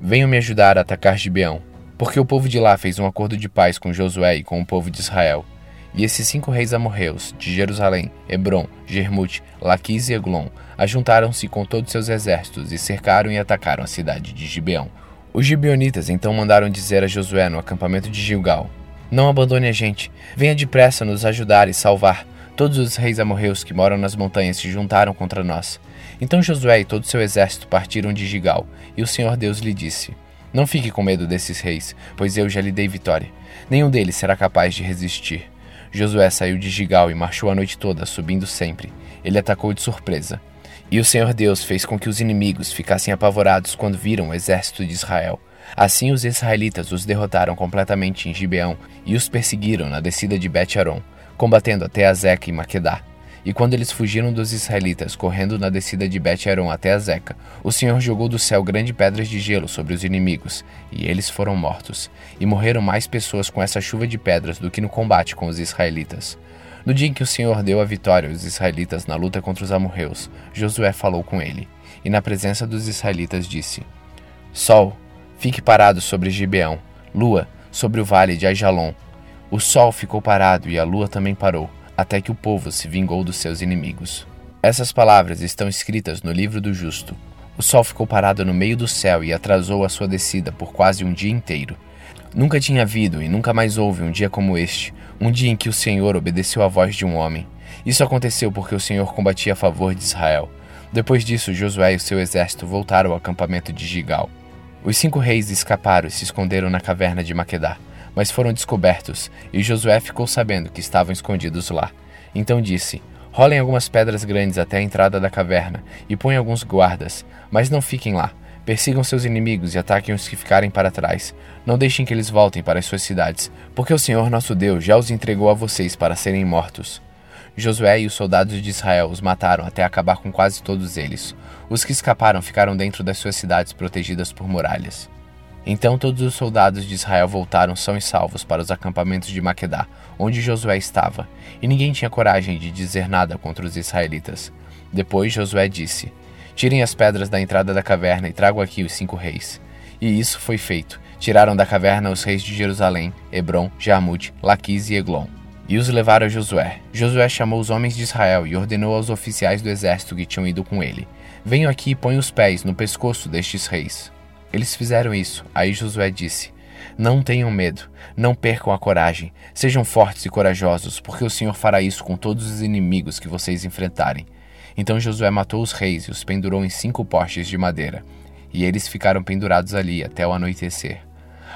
Venham me ajudar a atacar Gibeão, porque o povo de lá fez um acordo de paz com Josué e com o povo de Israel. E esses cinco reis amorreus, de Jerusalém, Hebron, Jermute, Laquis e Eglon, ajuntaram-se com todos seus exércitos e cercaram e atacaram a cidade de Gibeão. Os gibeonitas então mandaram dizer a Josué no acampamento de Gilgal: Não abandone a gente, venha depressa nos ajudar e salvar. Todos os reis amorreus que moram nas montanhas se juntaram contra nós. Então Josué e todo seu exército partiram de Gilgal, e o Senhor Deus lhe disse: Não fique com medo desses reis, pois eu já lhe dei vitória. Nenhum deles será capaz de resistir. Josué saiu de Gigal e marchou a noite toda, subindo sempre. Ele atacou de surpresa. E o Senhor Deus fez com que os inimigos ficassem apavorados quando viram o exército de Israel. Assim os israelitas os derrotaram completamente em Gibeão e os perseguiram na descida de Bet-Aron, combatendo até Azeca e Maquedá. E quando eles fugiram dos israelitas, correndo na descida de Bet-Aron até Azeca, o Senhor jogou do céu grandes pedras de gelo sobre os inimigos, e eles foram mortos. E morreram mais pessoas com essa chuva de pedras do que no combate com os israelitas. No dia em que o Senhor deu a vitória aos israelitas na luta contra os amorreus, Josué falou com ele, e na presença dos israelitas disse: Sol, fique parado sobre Gibeão, lua, sobre o vale de Aijalon. O sol ficou parado e a lua também parou até que o povo se vingou dos seus inimigos. Essas palavras estão escritas no livro do justo. O sol ficou parado no meio do céu e atrasou a sua descida por quase um dia inteiro. Nunca tinha havido e nunca mais houve um dia como este, um dia em que o Senhor obedeceu à voz de um homem. Isso aconteceu porque o Senhor combatia a favor de Israel. Depois disso, Josué e o seu exército voltaram ao acampamento de Gigal. Os cinco reis escaparam e se esconderam na caverna de Maquedá mas foram descobertos, e Josué ficou sabendo que estavam escondidos lá. Então disse: Rolem algumas pedras grandes até a entrada da caverna, e põem alguns guardas, mas não fiquem lá. Persigam seus inimigos e ataquem os que ficarem para trás. Não deixem que eles voltem para as suas cidades, porque o Senhor nosso Deus já os entregou a vocês para serem mortos. Josué e os soldados de Israel os mataram até acabar com quase todos eles. Os que escaparam ficaram dentro das suas cidades protegidas por muralhas. Então todos os soldados de Israel voltaram são e salvos para os acampamentos de Maquedá, onde Josué estava, e ninguém tinha coragem de dizer nada contra os israelitas. Depois Josué disse: Tirem as pedras da entrada da caverna e tragam aqui os cinco reis. E isso foi feito. Tiraram da caverna os reis de Jerusalém, Hebron, Jarmute, Laquis e Eglon. E os levaram a Josué. Josué chamou os homens de Israel e ordenou aos oficiais do exército que tinham ido com ele: Venham aqui e ponham os pés no pescoço destes reis. Eles fizeram isso. Aí Josué disse: Não tenham medo, não percam a coragem, sejam fortes e corajosos, porque o Senhor fará isso com todos os inimigos que vocês enfrentarem. Então Josué matou os reis e os pendurou em cinco postes de madeira, e eles ficaram pendurados ali até o anoitecer.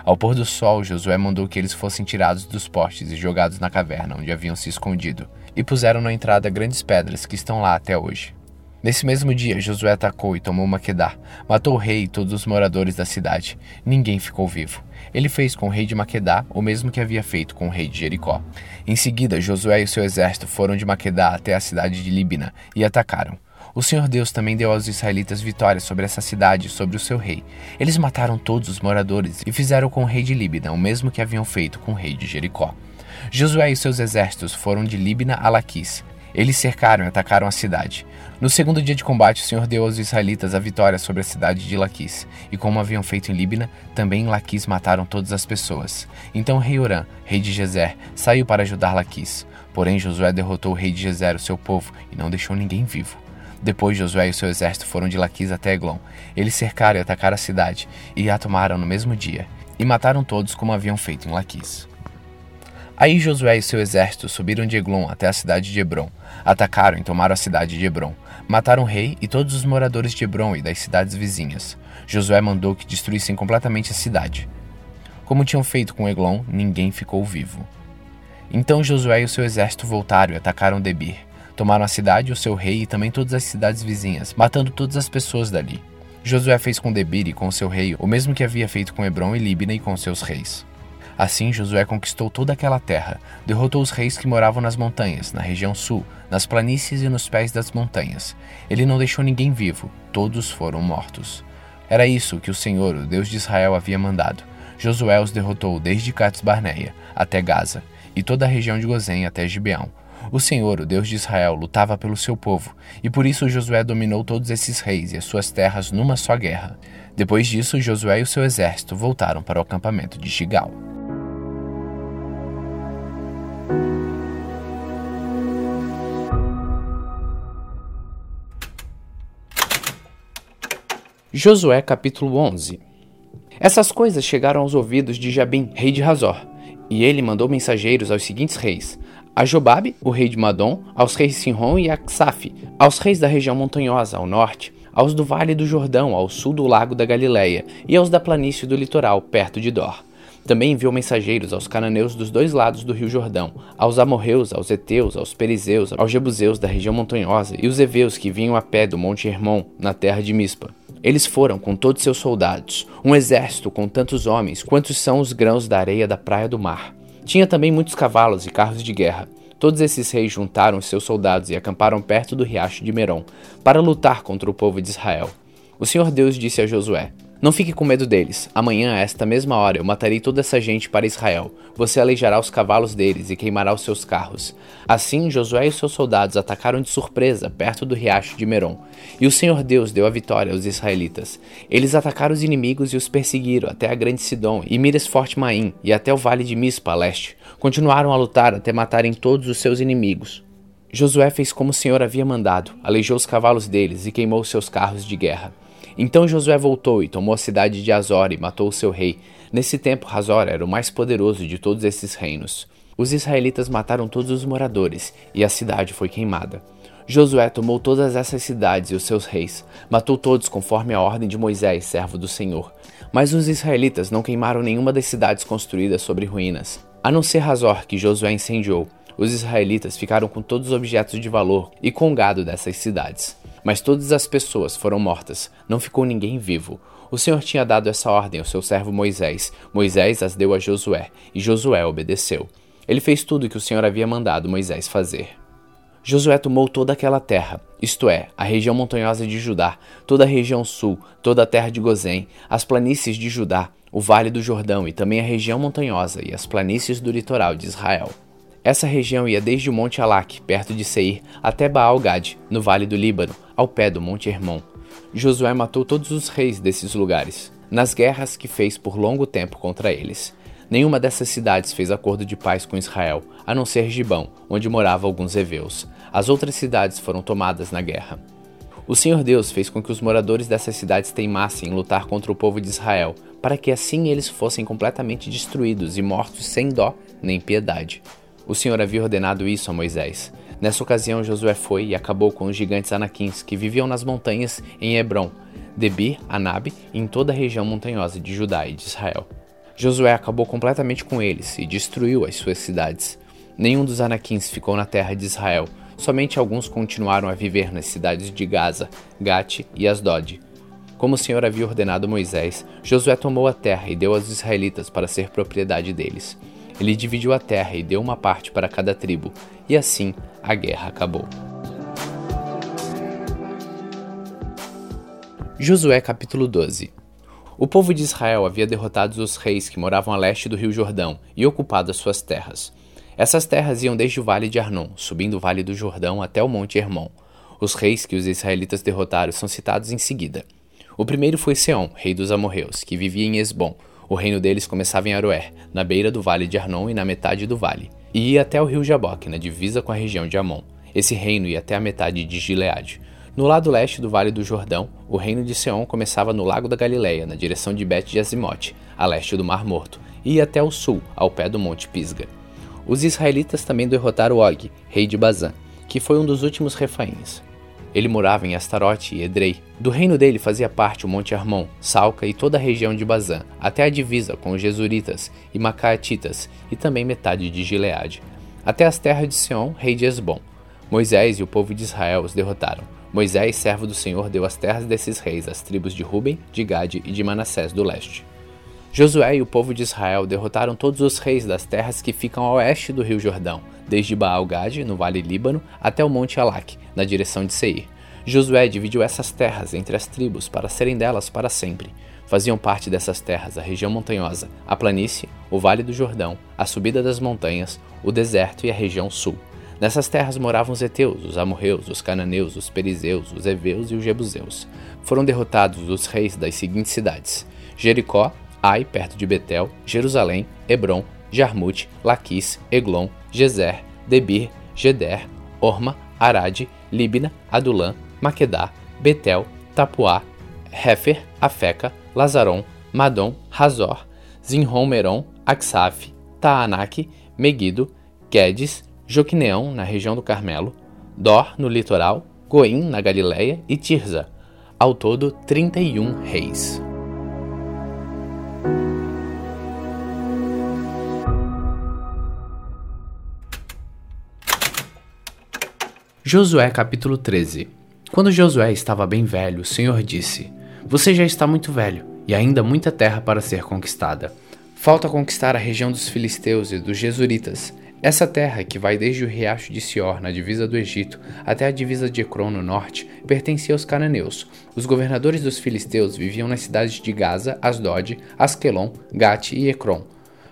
Ao pôr do sol, Josué mandou que eles fossem tirados dos postes e jogados na caverna onde haviam se escondido, e puseram na entrada grandes pedras que estão lá até hoje. Nesse mesmo dia, Josué atacou e tomou Maquedá, matou o rei e todos os moradores da cidade. Ninguém ficou vivo. Ele fez com o rei de Maquedá o mesmo que havia feito com o rei de Jericó. Em seguida, Josué e seu exército foram de Maquedá até a cidade de Libna e atacaram. O Senhor Deus também deu aos israelitas vitória sobre essa cidade e sobre o seu rei. Eles mataram todos os moradores e fizeram com o rei de Libna o mesmo que haviam feito com o rei de Jericó. Josué e seus exércitos foram de Libna a Laquis. Eles cercaram e atacaram a cidade. No segundo dia de combate, o Senhor deu aos israelitas a vitória sobre a cidade de Laquis, e como haviam feito em Libna, também em Laquis mataram todas as pessoas. Então o rei Orã, rei de Gezer, saiu para ajudar Laquis. Porém, Josué derrotou o rei de Gezer, o seu povo, e não deixou ninguém vivo. Depois Josué e seu exército foram de Laquis até Eglon. Eles cercaram e atacaram a cidade, e a tomaram no mesmo dia, e mataram todos como haviam feito em Laquis. Aí Josué e seu exército subiram de Eglon até a cidade de Hebron, atacaram e tomaram a cidade de Hebron, mataram o rei e todos os moradores de Hebron e das cidades vizinhas. Josué mandou que destruíssem completamente a cidade. Como tinham feito com Eglon, ninguém ficou vivo. Então Josué e o seu exército voltaram e atacaram Debir. Tomaram a cidade, o seu rei e também todas as cidades vizinhas, matando todas as pessoas dali. Josué fez com Debir e com seu rei o mesmo que havia feito com Hebron e Libna e com seus reis. Assim Josué conquistou toda aquela terra, derrotou os reis que moravam nas montanhas, na região sul, nas planícies e nos pés das montanhas. Ele não deixou ninguém vivo, todos foram mortos. Era isso que o Senhor, o Deus de Israel, havia mandado. Josué os derrotou desde Cades Barneia até Gaza, e toda a região de Gozém até Gibeão. O Senhor, o Deus de Israel, lutava pelo seu povo, e por isso Josué dominou todos esses reis e as suas terras numa só guerra. Depois disso, Josué e o seu exército voltaram para o acampamento de Gigal. Josué capítulo 11 Essas coisas chegaram aos ouvidos de Jabim, rei de Razor, e ele mandou mensageiros aos seguintes reis: a Jobabe, o rei de Madom, aos reis Sinron e Aksaf, aos reis da região montanhosa ao norte, aos do vale do Jordão ao sul do lago da Galileia e aos da planície do litoral perto de Dor. Também enviou mensageiros aos cananeus dos dois lados do rio Jordão, aos amorreus, aos heteus, aos perizeus, aos jebuseus da região montanhosa e os heveus que vinham a pé do monte Hermon, na terra de Mispa. Eles foram com todos seus soldados, um exército com tantos homens quantos são os grãos da areia da praia do mar. Tinha também muitos cavalos e carros de guerra. Todos esses reis juntaram seus soldados e acamparam perto do riacho de Merom, para lutar contra o povo de Israel. O Senhor Deus disse a Josué: não fique com medo deles. Amanhã, a esta mesma hora, eu matarei toda essa gente para Israel. Você aleijará os cavalos deles e queimará os seus carros. Assim, Josué e seus soldados atacaram de surpresa, perto do riacho de Merom. E o Senhor Deus deu a vitória aos israelitas. Eles atacaram os inimigos e os perseguiram até a grande Sidom e Mires Forte Maim e até o vale de Mispa, a leste. Continuaram a lutar até matarem todos os seus inimigos. Josué fez como o Senhor havia mandado, aleijou os cavalos deles e queimou seus carros de guerra. Então Josué voltou e tomou a cidade de Azor e matou o seu rei. Nesse tempo, Hazor era o mais poderoso de todos esses reinos. Os israelitas mataram todos os moradores e a cidade foi queimada. Josué tomou todas essas cidades e os seus reis, matou todos conforme a ordem de Moisés, servo do Senhor. Mas os israelitas não queimaram nenhuma das cidades construídas sobre ruínas, a não ser Hazor, que Josué incendiou. Os israelitas ficaram com todos os objetos de valor e com o gado dessas cidades. Mas todas as pessoas foram mortas, não ficou ninguém vivo. O Senhor tinha dado essa ordem ao seu servo Moisés. Moisés as deu a Josué, e Josué obedeceu. Ele fez tudo o que o Senhor havia mandado Moisés fazer. Josué tomou toda aquela terra, isto é, a região montanhosa de Judá, toda a região sul, toda a terra de Gozém, as planícies de Judá, o vale do Jordão e também a região montanhosa e as planícies do litoral de Israel. Essa região ia desde o Monte Alac, perto de Seir, até Baal-Gad, no vale do Líbano, ao pé do Monte Hermon. Josué matou todos os reis desses lugares, nas guerras que fez por longo tempo contra eles. Nenhuma dessas cidades fez acordo de paz com Israel, a não ser Gibão, onde moravam alguns heveus. As outras cidades foram tomadas na guerra. O Senhor Deus fez com que os moradores dessas cidades teimassem em lutar contra o povo de Israel, para que assim eles fossem completamente destruídos e mortos sem dó nem piedade. O Senhor havia ordenado isso a Moisés. Nessa ocasião, Josué foi e acabou com os gigantes anaquins que viviam nas montanhas em Hebron, Debir, Anabe e em toda a região montanhosa de Judá e de Israel. Josué acabou completamente com eles e destruiu as suas cidades. Nenhum dos anaquins ficou na terra de Israel. somente alguns continuaram a viver nas cidades de Gaza, Gate e Asdod. Como o Senhor havia ordenado Moisés, Josué tomou a terra e deu aos israelitas para ser propriedade deles. Ele dividiu a terra e deu uma parte para cada tribo, e assim a guerra acabou. Josué capítulo 12 O povo de Israel havia derrotado os reis que moravam a leste do rio Jordão e ocupado as suas terras. Essas terras iam desde o vale de Arnon, subindo o vale do Jordão até o monte Hermon. Os reis que os israelitas derrotaram são citados em seguida. O primeiro foi Seom, rei dos amorreus, que vivia em Esbom. O reino deles começava em Aroer, na beira do vale de Arnon e na metade do vale, e ia até o rio Jaboque, na divisa com a região de Amon. Esse reino ia até a metade de Gileade. No lado leste do Vale do Jordão, o reino de Seom começava no Lago da Galileia, na direção de Bet Jazimote, a leste do Mar Morto, e ia até o sul, ao pé do Monte Pisga. Os israelitas também derrotaram Og, rei de Bazã, que foi um dos últimos refaíns. Ele morava em Astarote e Edrei. Do reino dele fazia parte o Monte Armon, Salca e toda a região de Bazã, até a divisa com os Jesuritas e Macaatitas, e também metade de Gileade, até as terras de Seom, rei de Esbom. Moisés e o povo de Israel os derrotaram. Moisés, servo do Senhor, deu as terras desses reis às tribos de Ruben, de Gade e de Manassés do leste. Josué e o povo de Israel derrotaram todos os reis das terras que ficam a oeste do rio Jordão, desde Baal-Gade, no Vale Líbano, até o Monte Alac, na direção de Seir. Josué dividiu essas terras entre as tribos para serem delas para sempre. Faziam parte dessas terras a região montanhosa, a planície, o Vale do Jordão, a subida das montanhas, o deserto e a região sul. Nessas terras moravam os heteus, os amorreus, os cananeus, os perizeus, os heveus e os jebuseus. Foram derrotados os reis das seguintes cidades: Jericó, Ai, perto de Betel, Jerusalém, Hebron, Jarmute, Laquis, Eglon, Gezer, Debir, Geder, Orma, Arade, Libna, Adulã, Maquedá, Betel, Tapuá, Hefer, Afeca, Lazaron, Madom, Razor, Zinron Meron, Aksaf, Taanak, Megido, Guedes, Joquineão, na região do Carmelo, Dor, no litoral, Goim, na Galiléia e Tirza. Ao todo, 31 reis. Josué capítulo 13 Quando Josué estava bem velho, o Senhor disse: Você já está muito velho, e ainda muita terra para ser conquistada. Falta conquistar a região dos filisteus e dos jesuritas. Essa terra, que vai desde o riacho de Sior, na divisa do Egito, até a divisa de Ecrón, no norte, pertencia aos cananeus. Os governadores dos filisteus viviam nas cidades de Gaza, Asdod, Asquelon, Gate e Ecrón.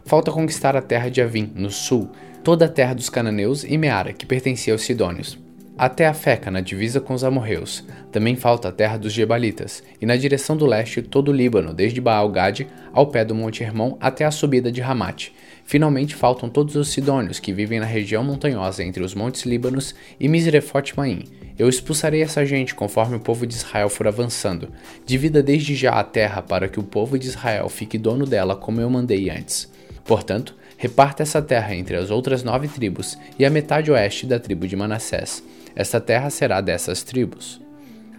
Falta conquistar a terra de Avim, no sul, toda a terra dos cananeus e Meara, que pertencia aos sidônios até a Feca, na divisa com os amorreus. Também falta a terra dos Gebalitas, e na direção do leste todo o Líbano, desde Baal-Gade ao pé do Monte Hermon até a subida de Ramate. Finalmente faltam todos os sidônios que vivem na região montanhosa entre os montes Líbanos e Misrefote Maim. Eu expulsarei essa gente conforme o povo de Israel for avançando. Divida desde já a terra para que o povo de Israel fique dono dela como eu mandei antes. Portanto, reparta essa terra entre as outras nove tribos e a metade oeste da tribo de Manassés. Esta terra será dessas tribos.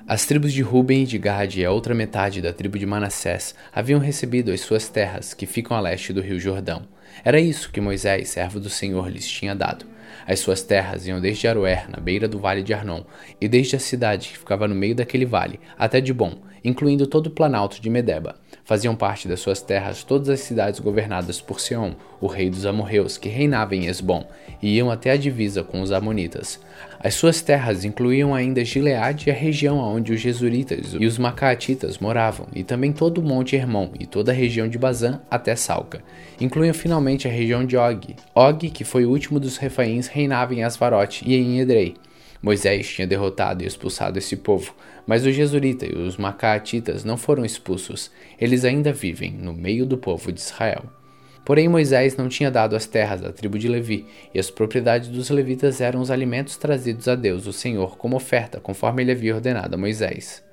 As tribos de Ruben e de Gad e a outra metade da tribo de Manassés haviam recebido as suas terras, que ficam a leste do rio Jordão. Era isso que Moisés, servo do Senhor, lhes tinha dado. As suas terras iam desde Aroer, na beira do vale de Arnon, e desde a cidade que ficava no meio daquele vale, até Dibon, incluindo todo o planalto de Medeba. Faziam parte das suas terras todas as cidades governadas por Seom, o rei dos amorreus, que reinava em Esbom, e iam até a divisa com os amonitas. As suas terras incluíam ainda Gileade e a região onde os Jesuritas e os Macaatitas moravam, e também todo o Monte Hermon e toda a região de Bazã até Salca. Incluíam finalmente a região de Og. Og, que foi o último dos refaíns, reinava em Asvarote e em Edrei. Moisés tinha derrotado e expulsado esse povo, mas os Jesuritas e os Macaatitas não foram expulsos. Eles ainda vivem no meio do povo de Israel. Porém, Moisés não tinha dado as terras da tribo de Levi, e as propriedades dos levitas eram os alimentos trazidos a Deus, o Senhor, como oferta, conforme ele havia ordenado a Moisés.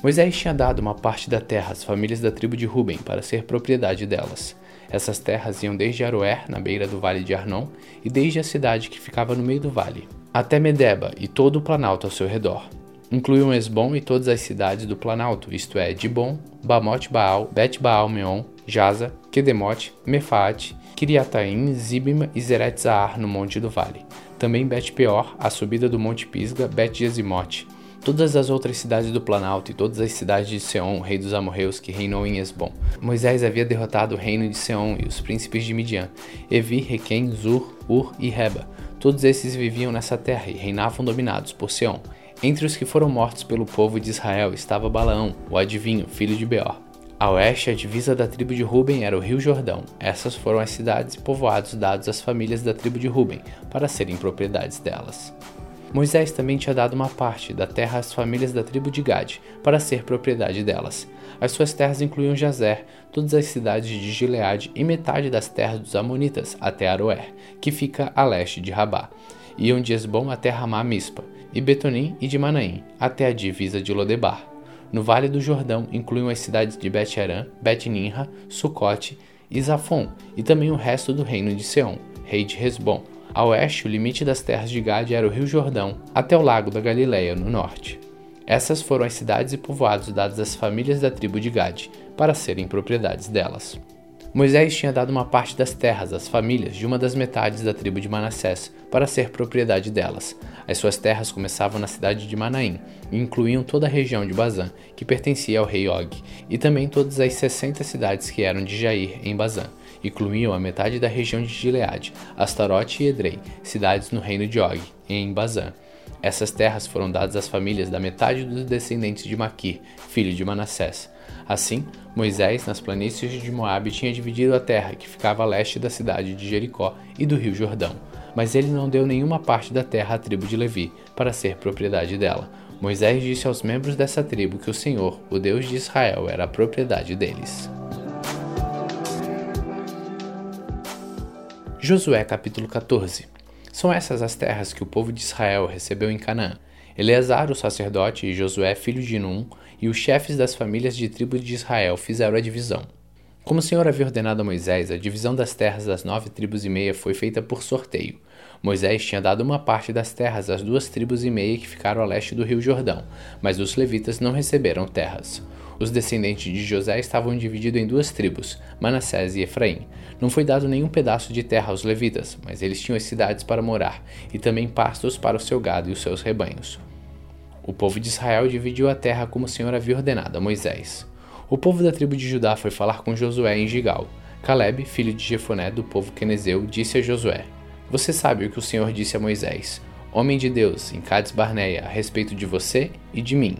Moisés tinha dado uma parte da terra às famílias da tribo de Ruben para ser propriedade delas. Essas terras iam desde Aroer, na beira do vale de Arnon, e desde a cidade que ficava no meio do vale, até Medeba e todo o planalto ao seu redor. Incluíam Esbom e todas as cidades do planalto, isto é, Dibon, Bamote Baal, Bet Baal Meon, Jaza, Kedemote, Mefaate, Kiriataim, Zibima e Zeret Zahar no monte do vale. também Bet-peor, a subida do Monte Pisga, Bet-Gesimote, todas as outras cidades do Planalto e todas as cidades de Seom, rei dos amorreus, que reinou em Esbom. Moisés havia derrotado o reino de Seom e os príncipes de Midian, Evi, Requem, Zur, Ur e Reba. Todos esses viviam nessa terra e reinavam dominados por Seom. Entre os que foram mortos pelo povo de Israel estava Balaão, o adivinho, filho de Beor. A oeste, a divisa da tribo de Ruben era o Rio Jordão. Essas foram as cidades e povoados dados às famílias da tribo de Ruben, para serem propriedades delas. Moisés também tinha dado uma parte da terra às famílias da tribo de Gade, para ser propriedade delas. As suas terras incluíam Jazer, todas as cidades de Gileade e metade das terras dos Amonitas, até Aroer, que fica a leste de Rabá. Iam de Esbom até Ramá Mispa, e Betonim e de Manaim, até a divisa de Lodebar. No Vale do Jordão incluem as cidades de Bet-Aram, Bet-Ninra, Sucote e Zafon, e também o resto do reino de Seom, rei de Resbom. A oeste, o limite das terras de Gade era o rio Jordão, até o lago da Galileia, no norte. Essas foram as cidades e povoados dados às famílias da tribo de Gade, para serem propriedades delas. Moisés tinha dado uma parte das terras às famílias de uma das metades da tribo de Manassés, para ser propriedade delas. As suas terras começavam na cidade de Manaim e incluíam toda a região de Bazã, que pertencia ao rei Og, e também todas as 60 cidades que eram de Jair, em Bazã. Incluíam a metade da região de Gileade, Astarote e Edrei, cidades no reino de Og, em Bazã. Essas terras foram dadas às famílias da metade dos descendentes de Maquir, filho de Manassés. Assim, Moisés, nas planícies de Moabe, tinha dividido a terra que ficava a leste da cidade de Jericó e do rio Jordão. Mas ele não deu nenhuma parte da terra à tribo de Levi, para ser propriedade dela. Moisés disse aos membros dessa tribo que o Senhor, o Deus de Israel, era a propriedade deles. Josué capítulo 14 São essas as terras que o povo de Israel recebeu em Canaã. Eleazar, o sacerdote, e Josué, filho de Num, e os chefes das famílias de tribos de Israel fizeram a divisão. Como o Senhor havia ordenado a Moisés, a divisão das terras das nove tribos e meia foi feita por sorteio. Moisés tinha dado uma parte das terras às duas tribos e meia que ficaram a leste do rio Jordão, mas os levitas não receberam terras. Os descendentes de José estavam divididos em duas tribos, Manassés e Efraim. Não foi dado nenhum pedaço de terra aos levitas, mas eles tinham as cidades para morar, e também pastos para o seu gado e os seus rebanhos. O povo de Israel dividiu a terra como o Senhor havia ordenado a Moisés. O povo da tribo de Judá foi falar com Josué em Gigal. Caleb, filho de Jefoné do povo quenezeu, disse a Josué: Você sabe o que o Senhor disse a Moisés, homem de Deus, em Cades Barneia, a respeito de você e de mim.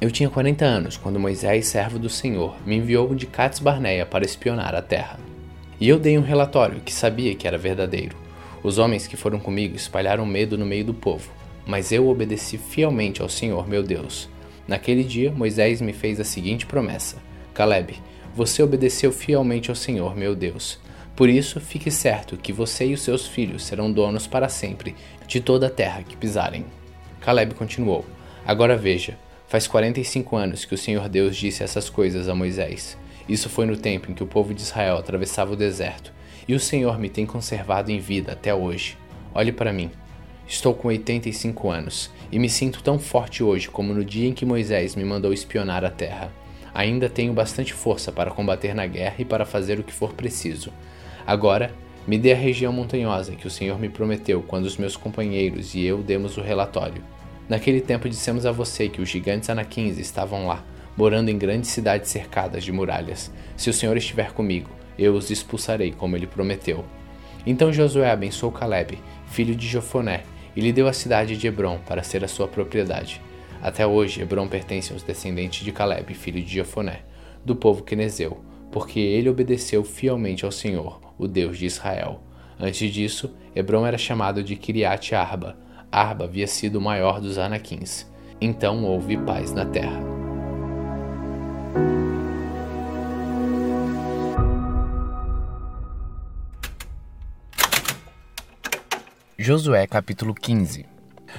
Eu tinha 40 anos quando Moisés, servo do Senhor, me enviou de Cades Barneia para espionar a terra. E eu dei um relatório que sabia que era verdadeiro. Os homens que foram comigo espalharam medo no meio do povo mas eu obedeci fielmente ao Senhor meu Deus. Naquele dia, Moisés me fez a seguinte promessa: Caleb, você obedeceu fielmente ao Senhor meu Deus. Por isso, fique certo que você e os seus filhos serão donos para sempre de toda a terra que pisarem. Caleb continuou: Agora veja, faz 45 anos que o Senhor Deus disse essas coisas a Moisés. Isso foi no tempo em que o povo de Israel atravessava o deserto, e o Senhor me tem conservado em vida até hoje. Olhe para mim. Estou com 85 anos e me sinto tão forte hoje como no dia em que Moisés me mandou espionar a terra. Ainda tenho bastante força para combater na guerra e para fazer o que for preciso. Agora, me dê a região montanhosa que o Senhor me prometeu quando os meus companheiros e eu demos o relatório. Naquele tempo dissemos a você que os gigantes anaquins estavam lá, morando em grandes cidades cercadas de muralhas. Se o Senhor estiver comigo, eu os expulsarei como ele prometeu. Então Josué abençoou Caleb, filho de Jofoné, e lhe deu a cidade de Hebron para ser a sua propriedade. Até hoje, Hebron pertence aos descendentes de Caleb, filho de Jefoné, do povo quenezeu, porque ele obedeceu fielmente ao Senhor, o Deus de Israel. Antes disso, Hebron era chamado de Kiriat Arba. Arba havia sido o maior dos Anaquins. Então houve paz na terra. Josué capítulo 15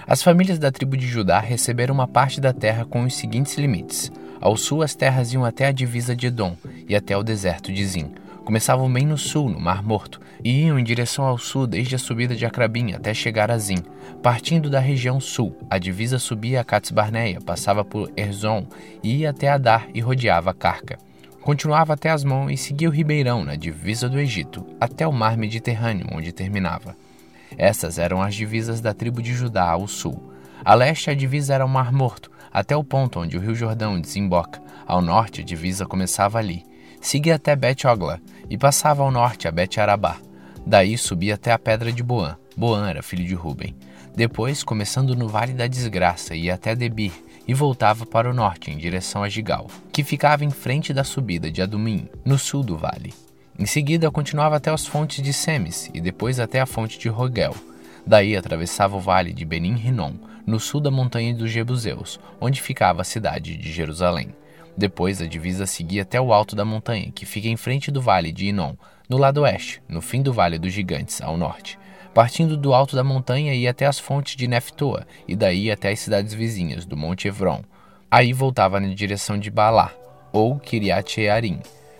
As famílias da tribo de Judá receberam uma parte da terra com os seguintes limites. Ao sul, as terras iam até a divisa de Edom e até o deserto de Zin. Começavam bem no sul, no Mar Morto, e iam em direção ao sul desde a subida de Acrabim até chegar a Zin. Partindo da região sul, a divisa subia a Cats Barneia, passava por Erzon e ia até Adar e rodeava Carca. Continuava até Asmon e seguia o Ribeirão, na divisa do Egito, até o mar Mediterrâneo, onde terminava. Essas eram as divisas da tribo de Judá ao sul. A leste, a divisa era o Mar Morto, até o ponto onde o Rio Jordão desemboca. Ao norte, a divisa começava ali. Seguia até Bet-Ogla e passava ao norte a Bet-Arabá. Daí subia até a pedra de Boã. Boã era filho de Ruben. Depois, começando no Vale da Desgraça, ia até Debir e voltava para o norte em direção a Gigal, que ficava em frente da subida de Adumim, no sul do vale. Em seguida, continuava até as fontes de Semes e depois até a fonte de Rogel. Daí atravessava o vale de Benim Rinom, no sul da montanha dos Jebuseus, onde ficava a cidade de Jerusalém. Depois a divisa seguia até o alto da montanha, que fica em frente do vale de Inom, no lado oeste, no fim do Vale dos Gigantes, ao norte. Partindo do alto da montanha ia até as fontes de Neftoa e daí até as cidades vizinhas do Monte Evron. Aí voltava na direção de Baalá, ou Kiriat Jearim,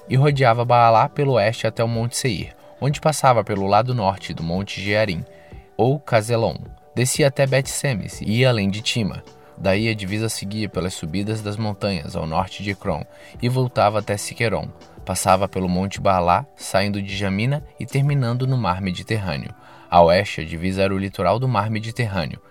e rodeava Baalá pelo oeste até o Monte Seir, onde passava pelo lado norte do Monte Jearim, ou Cazelon. Descia até Bet-Semes e ia além de Tima. Daí a divisa seguia pelas subidas das montanhas ao norte de Ecrom e voltava até Siqueron. Passava pelo Monte Baalá, saindo de Jamina e terminando no Mar Mediterrâneo. A oeste, a divisa era o litoral do Mar Mediterrâneo.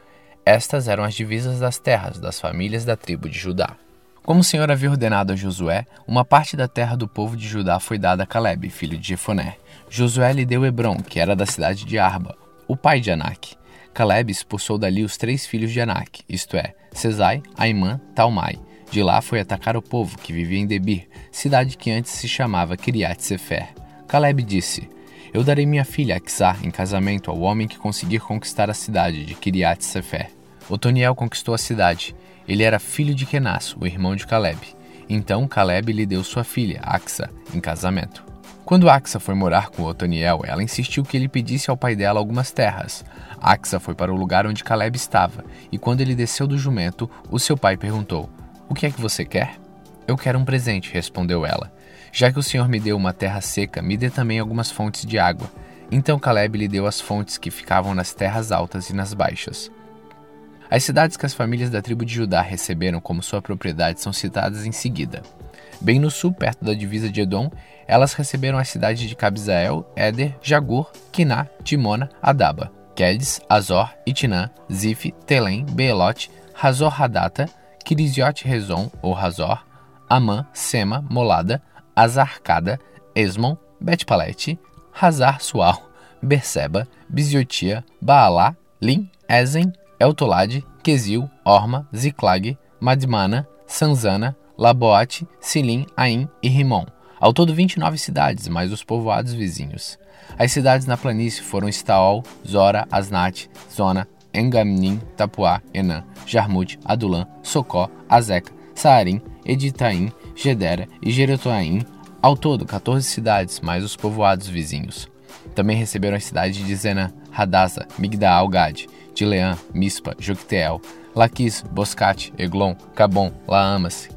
Estas eram as divisas das terras das famílias da tribo de Judá. Como o Senhor havia ordenado a Josué, uma parte da terra do povo de Judá foi dada a Caleb, filho de Jefoné. Josué lhe deu Hebron, que era da cidade de Arba, o pai de Anak. Caleb expulsou dali os três filhos de Anak, isto é, Cesai, Aimã, Talmai. De lá foi atacar o povo que vivia em Debir, cidade que antes se chamava Kiriat Sefer. Caleb disse: Eu darei minha filha Axá em casamento ao homem que conseguir conquistar a cidade de Kiriat Sefer. Otoniel conquistou a cidade. Ele era filho de Kenas, o irmão de Caleb. Então Caleb lhe deu sua filha, Axa, em casamento. Quando Axa foi morar com Otoniel, ela insistiu que ele pedisse ao pai dela algumas terras. Axa foi para o lugar onde Caleb estava, e quando ele desceu do jumento, o seu pai perguntou: O que é que você quer? Eu quero um presente, respondeu ela. Já que o Senhor me deu uma terra seca, me dê também algumas fontes de água. Então Caleb lhe deu as fontes que ficavam nas terras altas e nas baixas. As cidades que as famílias da tribo de Judá receberam como sua propriedade são citadas em seguida. Bem no sul, perto da divisa de Edom, elas receberam as cidades de Cabzael, Éder, Jagur, Quiná, Timona, Adaba, Quedes, Azor, Itinã, Zif, Telém, Beelote, Razor Hadata, Kirisiot Rezon ou Razor, Amã, Sema, Molada, Azarcada, Esmon, Betpalete, Hazar Sual, Berseba, Biziotia, Baalá, Lim, Ezen, Eltolade, Quesil, Orma, Ziklag, Madmana, Sanzana, Laboate, Silim, Aim e Rimon. Ao todo 29 cidades, mais os povoados vizinhos. As cidades na planície foram Staol, Zora, Asnat, Zona, Engamnim, Tapuá, Enã, Jarmut, Adulam, Socó, Azeca, Saarim, Editaim, Gedera e Jerotoaim, ao todo 14 cidades, mais os povoados vizinhos. Também receberam as cidades de Zena, Hadasa, Migdaal Gad, Dileã, Mispa, Jocteel, Laquis, Boscate, Eglon, Cabon, Laamas,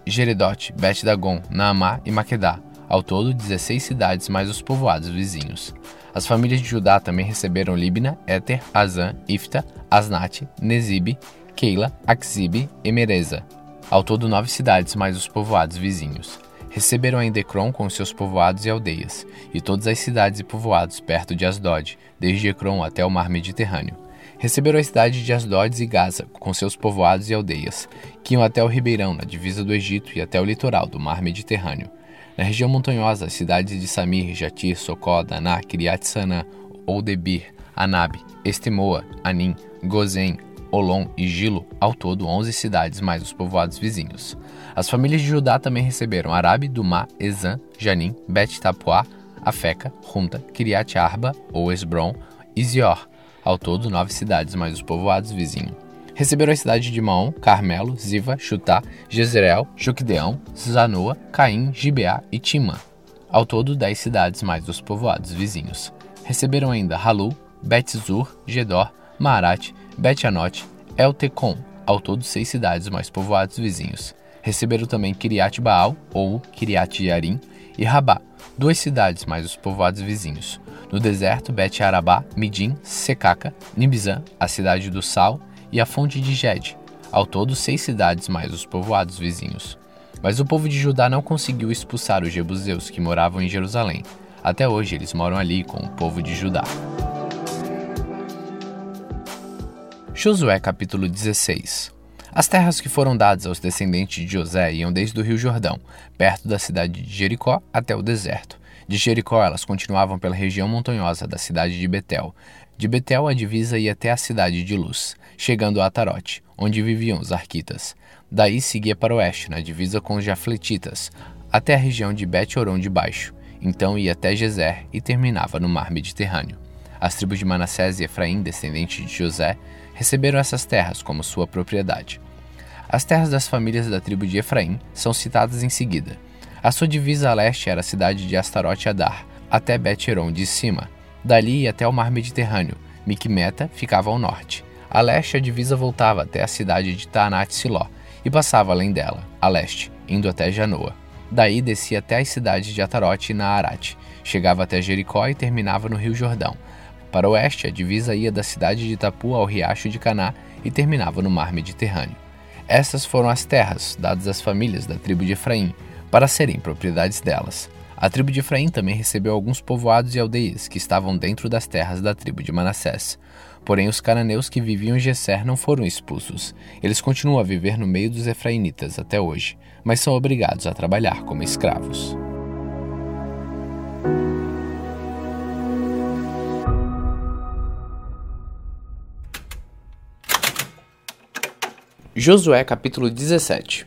Kitlis, Geredote, Bet-Dagon, Naamá e Maquedá. Ao todo, 16 cidades mais os povoados vizinhos. As famílias de Judá também receberam Libna, Éter, Azan, Ifta, Asnate, Nezibe, Keila, Axibe e Mereza. Ao todo, nove cidades mais os povoados vizinhos. Receberam ainda Ecrom com seus povoados e aldeias, e todas as cidades e povoados perto de Asdod, desde Ecrom até o mar Mediterrâneo Receberam a cidade de Asdod e Gaza, com seus povoados e aldeias, que iam até o Ribeirão, na divisa do Egito, e até o litoral do mar Mediterrâneo. Na região montanhosa, as cidades de Samir, Jatir, Socó, Daná, Kiriat Sanã, Oldebir, Anab, Estemoa, Anim, Gozen, Olom e Gilo, ao todo 11 cidades mais os povoados vizinhos. As famílias de Judá também receberam Arabe, Dumá, Ezan, Janim, Bet Tapuá, Afeca, Junta, Kiriat Arba ou Esbron e Zior, ao todo, nove cidades, mais os povoados vizinhos. Receberam as cidades de Maom, Carmelo, Ziva, Chutá, Jezreel, Joquedeão, Zanoa, Caim, Gibeá e Timã. Ao todo, dez cidades, mais os povoados vizinhos. Receberam ainda Halu, Bet-Zur, Gedor, Maarat, Bet-Anote, El-Tecom. Ao todo, seis cidades, mais povoados vizinhos. Receberam também Kiriat Baal, ou Kiriat Yarim, e Rabá, duas cidades, mais os povoados vizinhos. No deserto, Bet Arabá, Midim, Secaca, Nibizan, a cidade do Sal e a fonte de Ged. Ao todo, seis cidades mais os povoados vizinhos. Mas o povo de Judá não conseguiu expulsar os jebuseus que moravam em Jerusalém. Até hoje eles moram ali com o povo de Judá. Josué capítulo 16 As terras que foram dadas aos descendentes de José iam desde o rio Jordão, perto da cidade de Jericó, até o deserto. De Jericó elas continuavam pela região montanhosa da cidade de Betel. De Betel a divisa ia até a cidade de Luz, chegando a Atarote, onde viviam os arquitas. Daí seguia para o oeste, na divisa com os jafletitas, até a região de Bet-Oron de Baixo. Então ia até Gezer e terminava no mar Mediterrâneo. As tribos de Manassés e Efraim, descendentes de José, receberam essas terras como sua propriedade. As terras das famílias da tribo de Efraim são citadas em seguida. A sua divisa a leste era a cidade de Astarote Adar, até Bet-Oron de cima. Dali até o mar Mediterrâneo. Micmeta ficava ao norte. A leste a divisa voltava até a cidade de Taanat Siló e passava além dela, a leste, indo até Janoa. Daí descia até as cidades de Atarote e Naarate, chegava até Jericó e terminava no rio Jordão, para o oeste, a divisa ia da cidade de Itapu ao riacho de Caná e terminava no mar Mediterrâneo. Essas foram as terras dadas às famílias da tribo de Efraim para serem propriedades delas. A tribo de Efraim também recebeu alguns povoados e aldeias que estavam dentro das terras da tribo de Manassés. Porém, os cananeus que viviam em Gesser não foram expulsos. Eles continuam a viver no meio dos efraimitas até hoje, mas são obrigados a trabalhar como escravos. Josué capítulo 17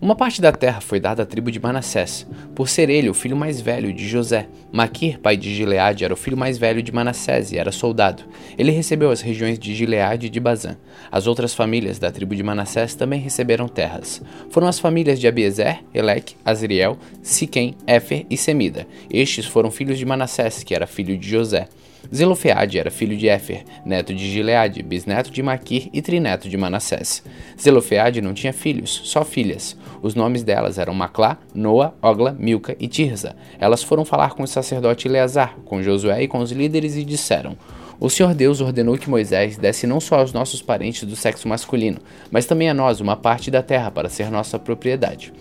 Uma parte da terra foi dada à tribo de Manassés, por ser ele o filho mais velho de José. Maquir, pai de Gileade, era o filho mais velho de Manassés e era soldado. Ele recebeu as regiões de Gileade e de Bazã. As outras famílias da tribo de Manassés também receberam terras. Foram as famílias de Abiezer, Eleque, Azriel, Siquém, Éfer e Semida. Estes foram filhos de Manassés, que era filho de José. Zelofeade era filho de Éfer, neto de Gileade, bisneto de Maquir e trineto de Manassés. Zelofeade não tinha filhos, só filhas. Os nomes delas eram Maclá, Noa, Ogla, Milca e Tirza. Elas foram falar com o sacerdote Eleazar, com Josué e com os líderes e disseram: o Senhor Deus ordenou que Moisés desse não só aos nossos parentes do sexo masculino, mas também a nós uma parte da terra para ser nossa propriedade.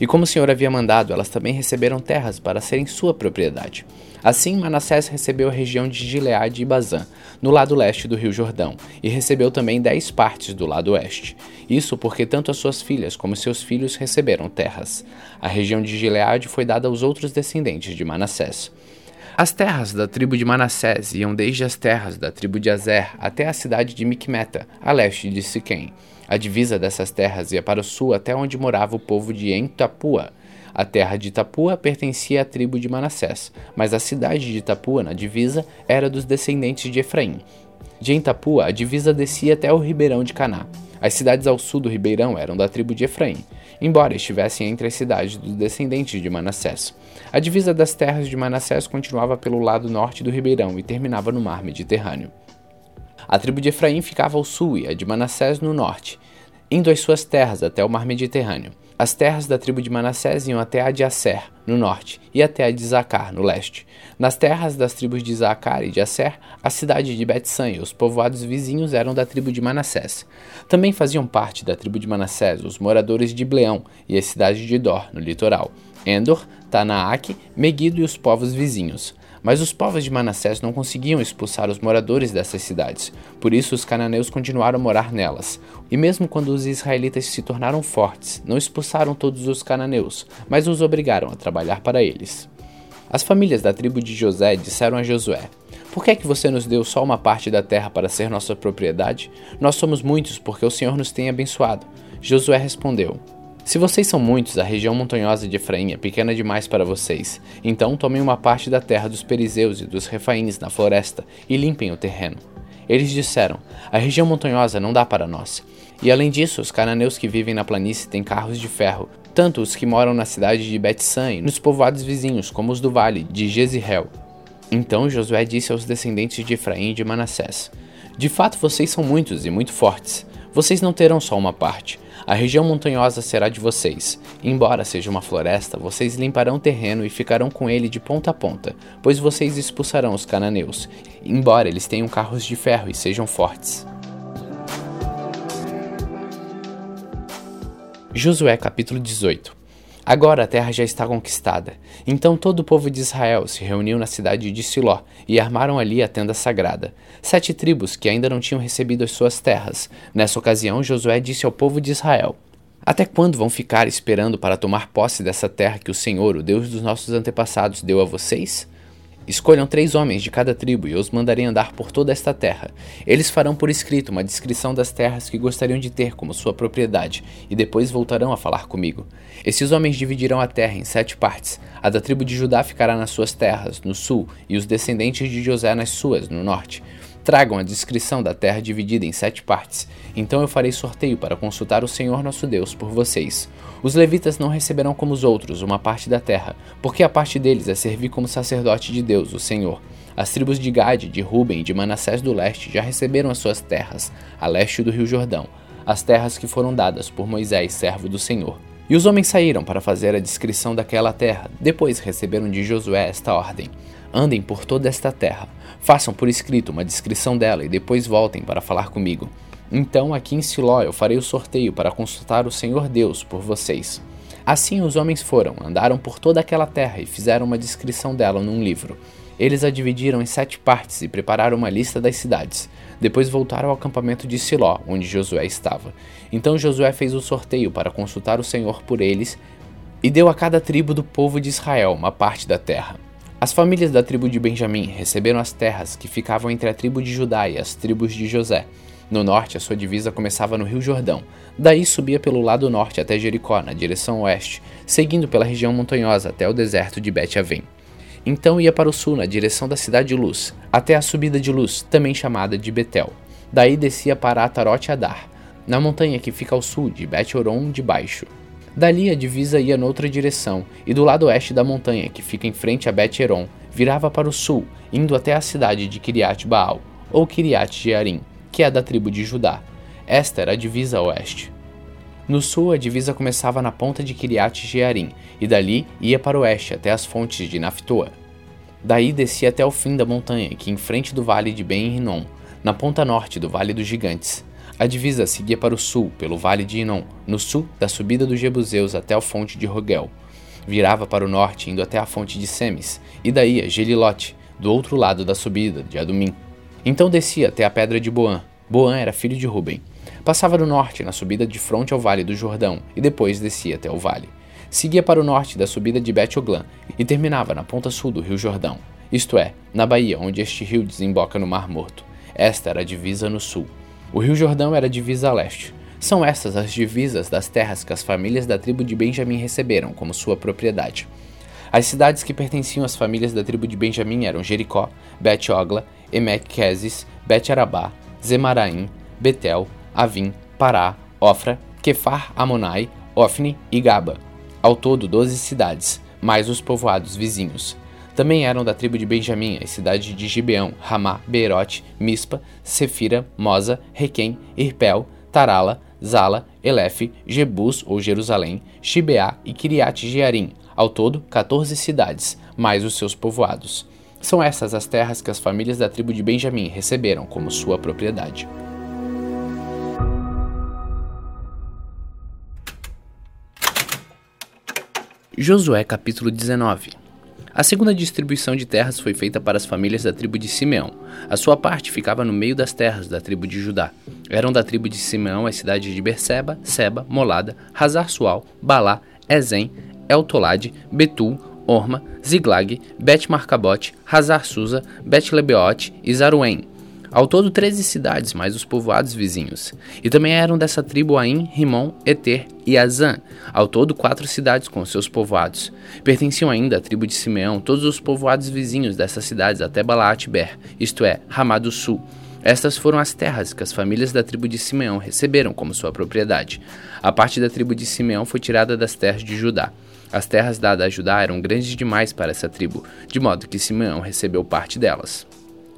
E como o Senhor havia mandado, elas também receberam terras para serem sua propriedade. Assim, Manassés recebeu a região de Gileade e Bazã, no lado leste do rio Jordão, e recebeu também dez partes do lado oeste. Isso porque tanto as suas filhas como seus filhos receberam terras. A região de Gileade foi dada aos outros descendentes de Manassés. As terras da tribo de Manassés iam desde as terras da tribo de Azer até a cidade de Micmeta, a leste de Siquém. A divisa dessas terras ia para o sul até onde morava o povo de Entapua. A terra de Itapua pertencia à tribo de Manassés, mas a cidade de Itapua, na divisa, era dos descendentes de Efraim. De Entapua, a divisa descia até o ribeirão de Caná. As cidades ao sul do ribeirão eram da tribo de Efraim, embora estivessem entre as cidades dos descendentes de Manassés. A divisa das terras de Manassés continuava pelo lado norte do ribeirão e terminava no mar Mediterrâneo. A tribo de Efraim ficava ao sul e a de Manassés no norte, indo às suas terras até o mar Mediterrâneo. As terras da tribo de Manassés iam até a de Asser, no norte, e até a de Zacar, no leste. Nas terras das tribos de Zacar e de Asser, a cidade de Betsan e os povoados vizinhos eram da tribo de Manassés. Também faziam parte da tribo de Manassés os moradores de Bleão e a cidade de Dor, no litoral, Endor, Tanaak, Megido e os povos vizinhos. Mas os povos de Manassés não conseguiam expulsar os moradores dessas cidades, por isso os cananeus continuaram a morar nelas. E mesmo quando os israelitas se tornaram fortes, não expulsaram todos os cananeus, mas os obrigaram a trabalhar para eles. As famílias da tribo de José disseram a Josué: Por que é que você nos deu só uma parte da terra para ser nossa propriedade? Nós somos muitos porque o Senhor nos tem abençoado. Josué respondeu: se vocês são muitos, a região montanhosa de Efraim é pequena demais para vocês. Então tomem uma parte da terra dos perizeus e dos refaíns na floresta e limpem o terreno. Eles disseram: A região montanhosa não dá para nós. E além disso, os cananeus que vivem na planície têm carros de ferro, tanto os que moram na cidade de Bet-San e nos povoados vizinhos, como os do vale de Jezreel. Então Josué disse aos descendentes de Efraim e de Manassés: De fato vocês são muitos e muito fortes. Vocês não terão só uma parte. A região montanhosa será de vocês. Embora seja uma floresta, vocês limparão o terreno e ficarão com ele de ponta a ponta, pois vocês expulsarão os cananeus, embora eles tenham carros de ferro e sejam fortes. Josué capítulo 18 Agora a terra já está conquistada. Então todo o povo de Israel se reuniu na cidade de Siló e armaram ali a tenda sagrada. Sete tribos que ainda não tinham recebido as suas terras. Nessa ocasião, Josué disse ao povo de Israel: Até quando vão ficar esperando para tomar posse dessa terra que o Senhor, o Deus dos nossos antepassados, deu a vocês? Escolham três homens de cada tribo e os mandarei andar por toda esta terra. Eles farão por escrito uma descrição das terras que gostariam de ter como sua propriedade, e depois voltarão a falar comigo. Esses homens dividirão a terra em sete partes. A da tribo de Judá ficará nas suas terras, no sul, e os descendentes de José nas suas, no norte. Tragam a descrição da terra dividida em sete partes. Então eu farei sorteio para consultar o Senhor nosso Deus por vocês. Os levitas não receberão como os outros uma parte da terra, porque a parte deles é servir como sacerdote de Deus, o Senhor. As tribos de Gade, de Ruben e de Manassés do leste já receberam as suas terras, a leste do rio Jordão, as terras que foram dadas por Moisés, servo do Senhor. E os homens saíram para fazer a descrição daquela terra. Depois receberam de Josué esta ordem: Andem por toda esta terra, façam por escrito uma descrição dela e depois voltem para falar comigo. Então aqui em Siló eu farei o sorteio para consultar o Senhor Deus por vocês. Assim os homens foram, andaram por toda aquela terra e fizeram uma descrição dela num livro. Eles a dividiram em sete partes e prepararam uma lista das cidades. Depois voltaram ao acampamento de Siló, onde Josué estava. Então Josué fez o sorteio para consultar o Senhor por eles e deu a cada tribo do povo de Israel uma parte da terra. As famílias da tribo de Benjamim receberam as terras que ficavam entre a tribo de Judá e as tribos de José. No norte, a sua divisa começava no Rio Jordão. Daí subia pelo lado norte até Jericó, na direção oeste, seguindo pela região montanhosa até o deserto de Bet-Avém. Então ia para o sul, na direção da cidade de Luz, até a subida de Luz, também chamada de Betel. Daí descia para Atarote Adar, na montanha que fica ao sul de Bet-Oron de Baixo. Dali a divisa ia noutra direção, e do lado oeste da montanha, que fica em frente a Bet-Eron, virava para o sul, indo até a cidade de Kiriat Baal, ou Kiriat Jearim, que é da tribo de Judá. Esta era a divisa oeste. No sul, a divisa começava na ponta de Kiriat Jearim, e dali ia para o oeste até as fontes de Naftoa. Daí descia até o fim da montanha, que em frente do vale de Ben-Rinom, na ponta norte do Vale dos Gigantes, a divisa seguia para o sul, pelo vale de Inon, no sul da subida dos Jebuseus até a fonte de Rogel. Virava para o norte, indo até a fonte de Semes, e daí a Gelilote, do outro lado da subida de Adumim. Então descia até a pedra de Boã. Boã era filho de Ruben. Passava no norte, na subida de fronte ao vale do Jordão, e depois descia até o vale. Seguia para o norte da subida de Bet-Oglan e terminava na ponta sul do rio Jordão, isto é, na baía onde este rio desemboca no Mar Morto. Esta era a divisa no sul. O Rio Jordão era divisa a leste. São estas as divisas das terras que as famílias da tribo de Benjamim receberam como sua propriedade. As cidades que pertenciam às famílias da tribo de Benjamim eram Jericó, Bet-Ogla, Emek-Quesis, Bet-Arabá, Zemaraim, Betel, Avim, Pará, Ofra, Kefar Amonai, Ofni e Gaba. Ao todo, doze cidades, mais os povoados vizinhos. Também eram da tribo de Benjamim as cidades de Gibeão, Ramá, Beerote, Mispa, Sefira, Moza, Requem, Irpel, Tarala, Zala, Elefe, Jebus ou Jerusalém, Shibeá e Kiriat Jearim, ao todo 14 cidades, mais os seus povoados. São essas as terras que as famílias da tribo de Benjamim receberam como sua propriedade. Josué capítulo 19 a segunda distribuição de terras foi feita para as famílias da tribo de Simeão. A sua parte ficava no meio das terras da tribo de Judá. Eram da tribo de Simeão as cidades de Berseba, Seba, Molada, Hazar Sual, Balá, Ezen, Eltolade, Betul, Orma, Ziglag, Bet-Marcabote, Hazar Susa, Bet-Lebeote e Zaruém. Ao todo, 13 cidades, mais os povoados vizinhos. E também eram dessa tribo Ain, Rimon, Eter e Azan. Ao todo, quatro cidades com seus povoados. Pertenciam ainda à tribo de Simeão todos os povoados vizinhos dessas cidades até Balaat-Ber, isto é, Ramá do Sul. Estas foram as terras que as famílias da tribo de Simeão receberam como sua propriedade. A parte da tribo de Simeão foi tirada das terras de Judá. As terras dadas a Judá eram grandes demais para essa tribo, de modo que Simeão recebeu parte delas.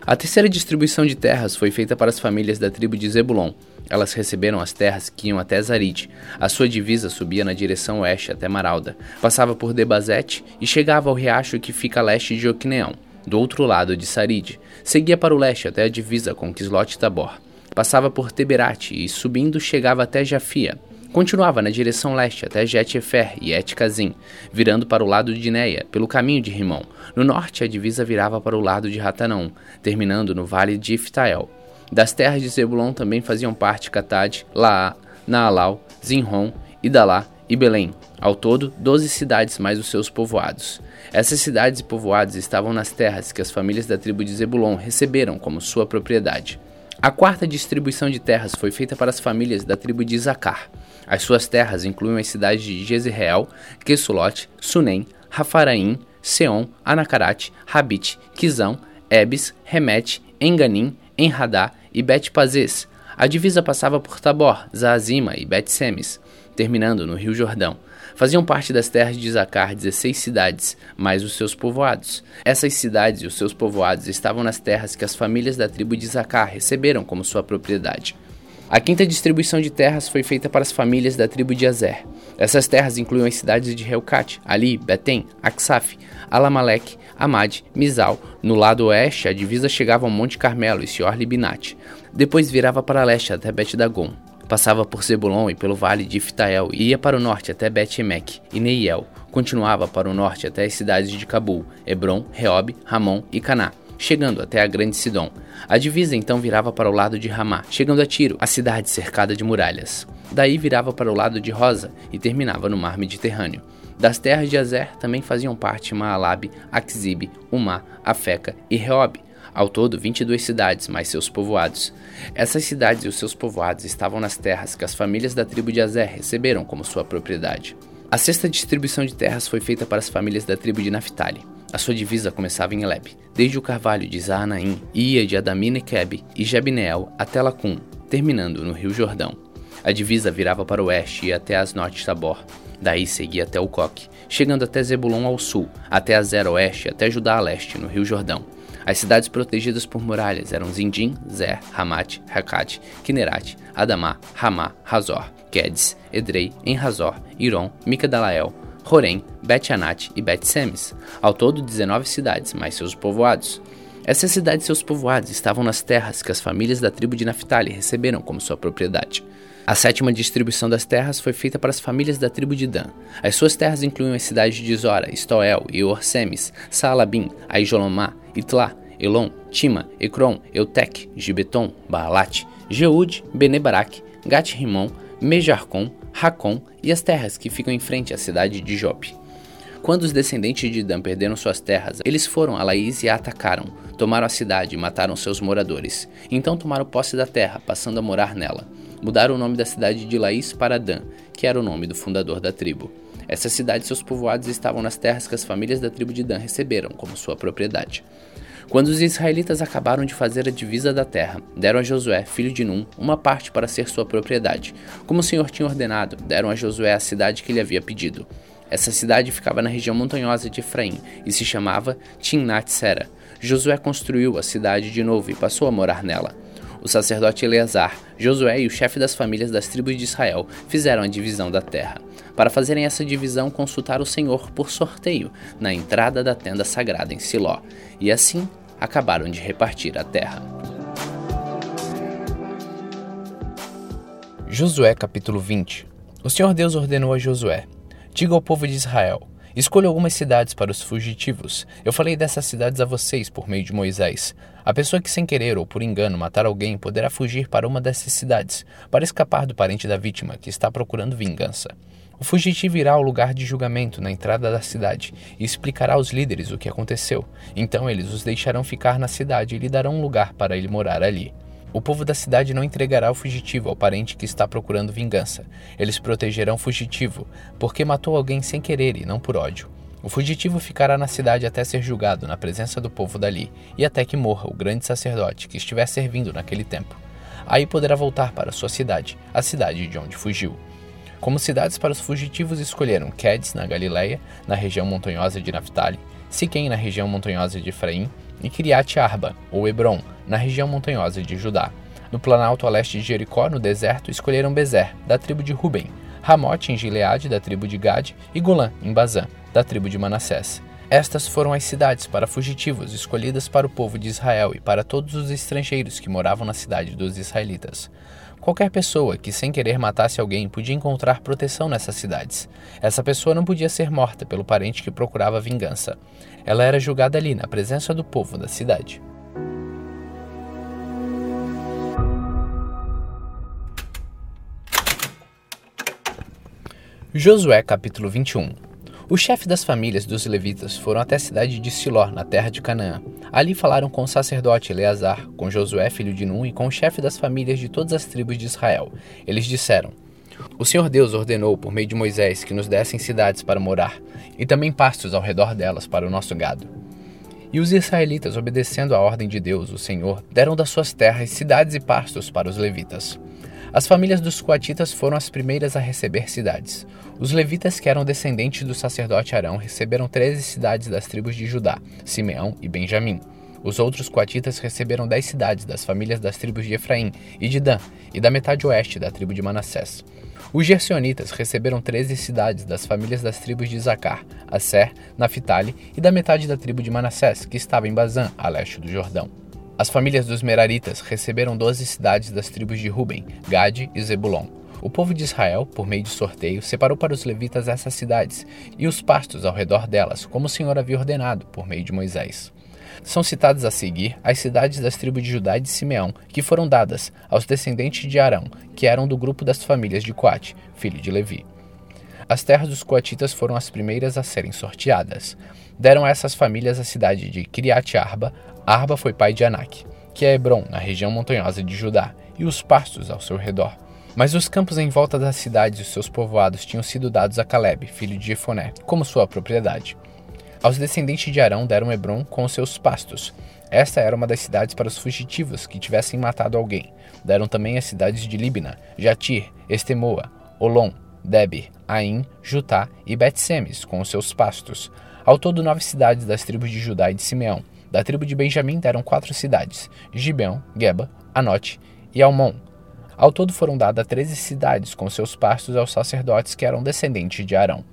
A terceira distribuição de terras foi feita para as famílias da tribo de Zebulon. Elas receberam as terras que iam até Zarid. A sua divisa subia na direção oeste até Maralda, passava por Debazete e chegava ao riacho que fica a leste de Oquineão, do outro lado de Sarid. Seguia para o leste até a divisa com Quislot Tabor. Passava por Teberate e, subindo, chegava até Jafia. Continuava na direção leste até Jet-Efer e Et-Kazim, virando para o lado de Neia, pelo caminho de Rimon. No norte, a divisa virava para o lado de Ratanão, terminando no vale de Iftael. Das terras de Zebulon também faziam parte Catad, Laá, Naalau, Zinron, Idalá e Belém. Ao todo, doze cidades mais os seus povoados. Essas cidades e povoados estavam nas terras que as famílias da tribo de Zebulon receberam como sua propriedade. A quarta distribuição de terras foi feita para as famílias da tribo de Isacar. As suas terras incluem as cidades de Jezreel, Quesulote, Sunem, Rafaraim, Seon, Anacarat, Rabit, Quizão, Ebes, Remete, Enganim, Enradá e Bet-Pazes. A divisa passava por Tabor, Zaazima e Bet-Semes, terminando no Rio Jordão. Faziam parte das terras de Zacar 16 cidades, mais os seus povoados. Essas cidades e os seus povoados estavam nas terras que as famílias da tribo de Zacar receberam como sua propriedade. A quinta distribuição de terras foi feita para as famílias da tribo de Azer. Essas terras incluíam as cidades de Helcat, Ali, Betem, Aksaf, Alamalek, Amad, Mizal. No lado oeste, a divisa chegava ao Monte Carmelo e Sior Libinat. Depois virava para leste até Bet-Dagon. Passava por Zebulon e pelo vale de Iftael e ia para o norte até Bet-Emek e Neiel. Continuava para o norte até as cidades de Cabul, Hebron, Reob, Ramon e Caná chegando até a Grande Sidom. A divisa então virava para o lado de Ramá, chegando a Tiro, a cidade cercada de muralhas. Daí virava para o lado de Rosa e terminava no mar Mediterrâneo. Das terras de Azer também faziam parte Maalab, Akzib, Umá, Afeca e Reob. Ao todo, 22 cidades, mais seus povoados. Essas cidades e os seus povoados estavam nas terras que as famílias da tribo de Azer receberam como sua propriedade. A sexta distribuição de terras foi feita para as famílias da tribo de Naphtali. A sua divisa começava em Eleb, desde o carvalho de Zaanaim, ia de Adamine-Keb e Jebneel até Lacum, terminando no rio Jordão. A divisa virava para o oeste e até Asnot Tabor, daí seguia até o Coque, chegando até Zebulon ao sul, até Azer oeste e até Judá a leste, no rio Jordão. As cidades protegidas por muralhas eram Zindim, Zer, Hamat, Hakat, Kinerat, Adamá, Ramá, Razor, Quedes, Edrei, Enrazor, Iron, Micadalael, Horém, Bet-Anat e Bet-Semes, ao todo 19 cidades, mais seus povoados. Essas cidades e seus povoados estavam nas terras que as famílias da tribo de Naphtali receberam como sua propriedade. A sétima distribuição das terras foi feita para as famílias da tribo de Dan. As suas terras incluíam as cidades de Zora, Estoel e Orsemes, Saalabim, Aijolomá, Itlá, Elon, Tima, Ecrom, Eutec, Gibeton, Baalat, Jeúde, Benebarak, Gat-Rimon, Mejarcom, Racon e as terras que ficam em frente à cidade de Jope. Quando os descendentes de Dan perderam suas terras, eles foram a Laís e a atacaram, tomaram a cidade e mataram seus moradores. Então tomaram posse da terra, passando a morar nela. Mudaram o nome da cidade de Laís para Dan, que era o nome do fundador da tribo. Essa cidade e seus povoados estavam nas terras que as famílias da tribo de Dan receberam como sua propriedade. Quando os israelitas acabaram de fazer a divisa da terra, deram a Josué, filho de Num, uma parte para ser sua propriedade. Como o Senhor tinha ordenado, deram a Josué a cidade que lhe havia pedido. Essa cidade ficava na região montanhosa de Efraim e se chamava Timnat-Sera. Josué construiu a cidade de novo e passou a morar nela. O sacerdote Eleazar, Josué e o chefe das famílias das tribos de Israel fizeram a divisão da terra. Para fazerem essa divisão, consultaram o Senhor por sorteio na entrada da tenda sagrada em Siló. E assim acabaram de repartir a terra. Josué capítulo 20 O Senhor Deus ordenou a Josué: Diga ao povo de Israel: Escolha algumas cidades para os fugitivos. Eu falei dessas cidades a vocês por meio de Moisés. A pessoa que sem querer ou por engano matar alguém poderá fugir para uma dessas cidades, para escapar do parente da vítima que está procurando vingança. O fugitivo irá ao lugar de julgamento na entrada da cidade e explicará aos líderes o que aconteceu. Então eles os deixarão ficar na cidade e lhe darão um lugar para ele morar ali. O povo da cidade não entregará o fugitivo ao parente que está procurando vingança. Eles protegerão o fugitivo, porque matou alguém sem querer e não por ódio. O fugitivo ficará na cidade até ser julgado na presença do povo dali, e até que morra o grande sacerdote que estiver servindo naquele tempo. Aí poderá voltar para sua cidade, a cidade de onde fugiu. Como cidades para os fugitivos escolheram Quedes, na Galileia, na região montanhosa de Naphtali, Siquém, na região montanhosa de Efraim, e Kiriat Arba, ou Hebron, na região montanhosa de Judá. No planalto a leste de Jericó, no deserto, escolheram Bezer, da tribo de Ruben, Ramote, em Gileade, da tribo de Gad, e Golã, em Bazã, da tribo de Manassés. Estas foram as cidades para fugitivos escolhidas para o povo de Israel e para todos os estrangeiros que moravam na cidade dos israelitas. Qualquer pessoa que sem querer matasse alguém podia encontrar proteção nessas cidades. Essa pessoa não podia ser morta pelo parente que procurava vingança. Ela era julgada ali na presença do povo da cidade. Josué capítulo 21 O chefe das famílias dos levitas foram até a cidade de Siló, na terra de Canaã. Ali falaram com o sacerdote Eleazar, com Josué, filho de Nun, e com o chefe das famílias de todas as tribos de Israel. Eles disseram: O Senhor Deus ordenou por meio de Moisés que nos dessem cidades para morar, e também pastos ao redor delas para o nosso gado. E os israelitas, obedecendo à ordem de Deus, o Senhor, deram das suas terras cidades e pastos para os levitas. As famílias dos coatitas foram as primeiras a receber cidades. Os levitas, que eram descendentes do sacerdote Arão, receberam 13 cidades das tribos de Judá, Simeão e Benjamim. Os outros coatitas receberam 10 cidades das famílias das tribos de Efraim e de Dan, e da metade oeste da tribo de Manassés. Os gersionitas receberam 13 cidades das famílias das tribos de Zacar, Asser, Naphtali e da metade da tribo de Manassés, que estava em Bazã, a leste do Jordão. As famílias dos Meraritas receberam 12 cidades das tribos de Ruben, Gade e Zebulon. O povo de Israel, por meio de sorteio, separou para os levitas essas cidades e os pastos ao redor delas, como o Senhor havia ordenado por meio de Moisés. São citadas a seguir as cidades das tribos de Judá e de Simeão, que foram dadas aos descendentes de Arão, que eram do grupo das famílias de Coate, filho de Levi. As terras dos coatitas foram as primeiras a serem sorteadas. Deram a essas famílias a cidade de Kiriat Arba, Arba foi pai de Anak, que é Hebron, na região montanhosa de Judá, e os pastos ao seu redor. Mas os campos em volta das cidades e os seus povoados tinham sido dados a Caleb, filho de Jefoné, como sua propriedade. Aos descendentes de Arão deram Hebron com seus pastos. Esta era uma das cidades para os fugitivos que tivessem matado alguém. Deram também as cidades de Libna, Jatir, Estemoa, Olom, Debir, Aim, Jutá e Bet-Semes com os seus pastos. Ao todo nove cidades das tribos de Judá e de Simeão, da tribo de Benjamim deram quatro cidades: Gibeão, Geba, Anote e Almon. Ao todo foram dadas treze cidades com seus pastos aos sacerdotes que eram descendentes de Arão.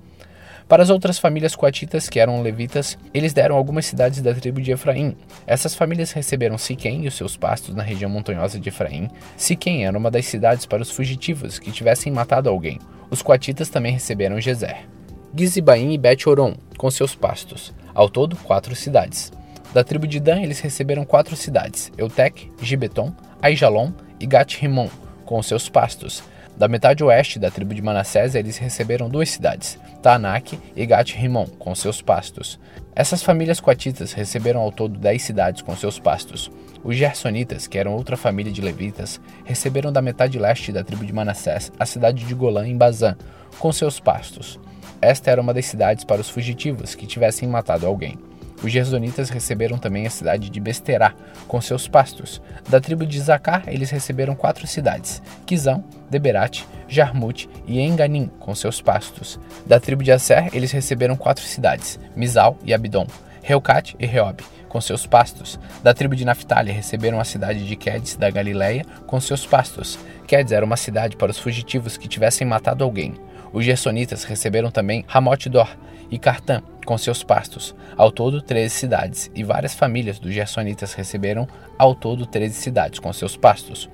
Para as outras famílias coatitas, que eram levitas, eles deram algumas cidades da tribo de Efraim. Essas famílias receberam Siquém e os seus pastos na região montanhosa de Efraim. Siquém era uma das cidades para os fugitivos que tivessem matado alguém. Os coatitas também receberam Gezer. Gizibaim e Bet-Oron, com seus pastos. Ao todo, quatro cidades. Da tribo de Dan, eles receberam quatro cidades: Eutec, Gibeton, Aijalon e Gat-Rimon, com seus pastos. Da metade oeste da tribo de Manassés, eles receberam duas cidades, Tanak e Gat-Rimon, com seus pastos. Essas famílias coatitas receberam ao todo dez cidades com seus pastos. Os Gersonitas, que eram outra família de levitas, receberam da metade leste da tribo de Manassés a cidade de Golã, em Bazã, com seus pastos. Esta era uma das cidades para os fugitivos que tivessem matado alguém. Os gersonitas receberam também a cidade de Besterá, com seus pastos. Da tribo de Zacar, eles receberam quatro cidades: Quizão, Deberate, Jarmute e Enganim, com seus pastos. Da tribo de Asser, eles receberam quatro cidades: Mizal e Abidom, Reucat e Reob, com seus pastos. Da tribo de Naphtali receberam a cidade de Quedes, da Galileia, com seus pastos. Quedes era uma cidade para os fugitivos que tivessem matado alguém. Os gersonitas receberam também Ramote Dor e Cartã, com seus pastos, ao todo 13 cidades, e várias famílias dos gersonitas receberam ao todo 13 cidades com seus pastos.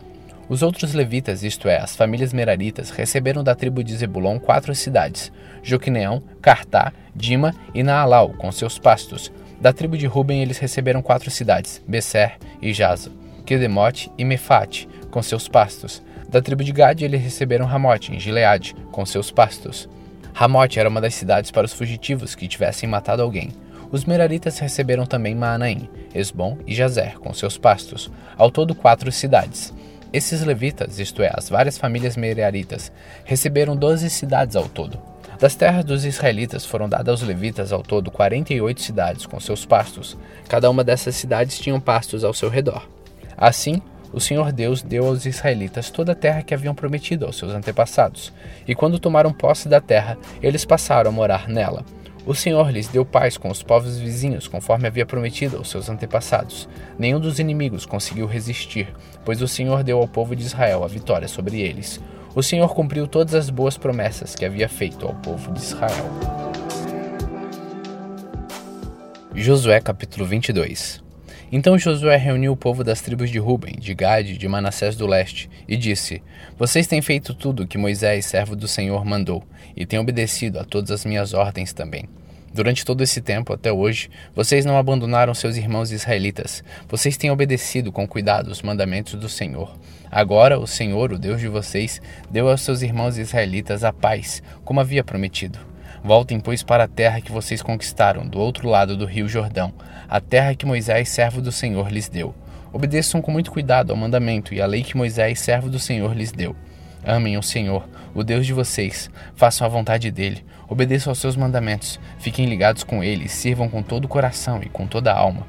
Os outros levitas, isto é, as famílias meraritas, receberam da tribo de Zebulon quatro cidades: Joquineão, Cartá, Dima e Naalau, com seus pastos. Da tribo de Ruben eles receberam quatro cidades: Besser e Jaza, Kedemote e Mefate, com seus pastos. Da tribo de Gade eles receberam Ramote, em Gileade, com seus pastos. Ramote era uma das cidades para os fugitivos que tivessem matado alguém. Os Meraritas receberam também Maanaim, Esbom e Jazer, com seus pastos, ao todo quatro cidades. Esses levitas, isto é, as várias famílias meraritas, receberam doze cidades ao todo. Das terras dos israelitas foram dadas aos levitas ao todo 48 cidades com seus pastos. Cada uma dessas cidades tinham pastos ao seu redor. Assim, o Senhor Deus deu aos israelitas toda a terra que haviam prometido aos seus antepassados. E quando tomaram posse da terra, eles passaram a morar nela. O Senhor lhes deu paz com os povos vizinhos, conforme havia prometido aos seus antepassados. Nenhum dos inimigos conseguiu resistir, pois o Senhor deu ao povo de Israel a vitória sobre eles. O Senhor cumpriu todas as boas promessas que havia feito ao povo de Israel. Josué capítulo 22 Então Josué reuniu o povo das tribos de Ruben, de Gade, de Manassés do leste, e disse: Vocês têm feito tudo o que Moisés, servo do Senhor, mandou, e têm obedecido a todas as minhas ordens também. Durante todo esse tempo, até hoje, vocês não abandonaram seus irmãos israelitas. Vocês têm obedecido com cuidado os mandamentos do Senhor. Agora, o Senhor, o Deus de vocês, deu aos seus irmãos israelitas a paz, como havia prometido. Voltem, pois, para a terra que vocês conquistaram, do outro lado do rio Jordão, a terra que Moisés, servo do Senhor, lhes deu. Obedeçam com muito cuidado ao mandamento e à lei que Moisés, servo do Senhor, lhes deu. Amem o Senhor, o Deus de vocês, façam a vontade dele, obedeçam aos seus mandamentos, fiquem ligados com ele, sirvam com todo o coração e com toda a alma.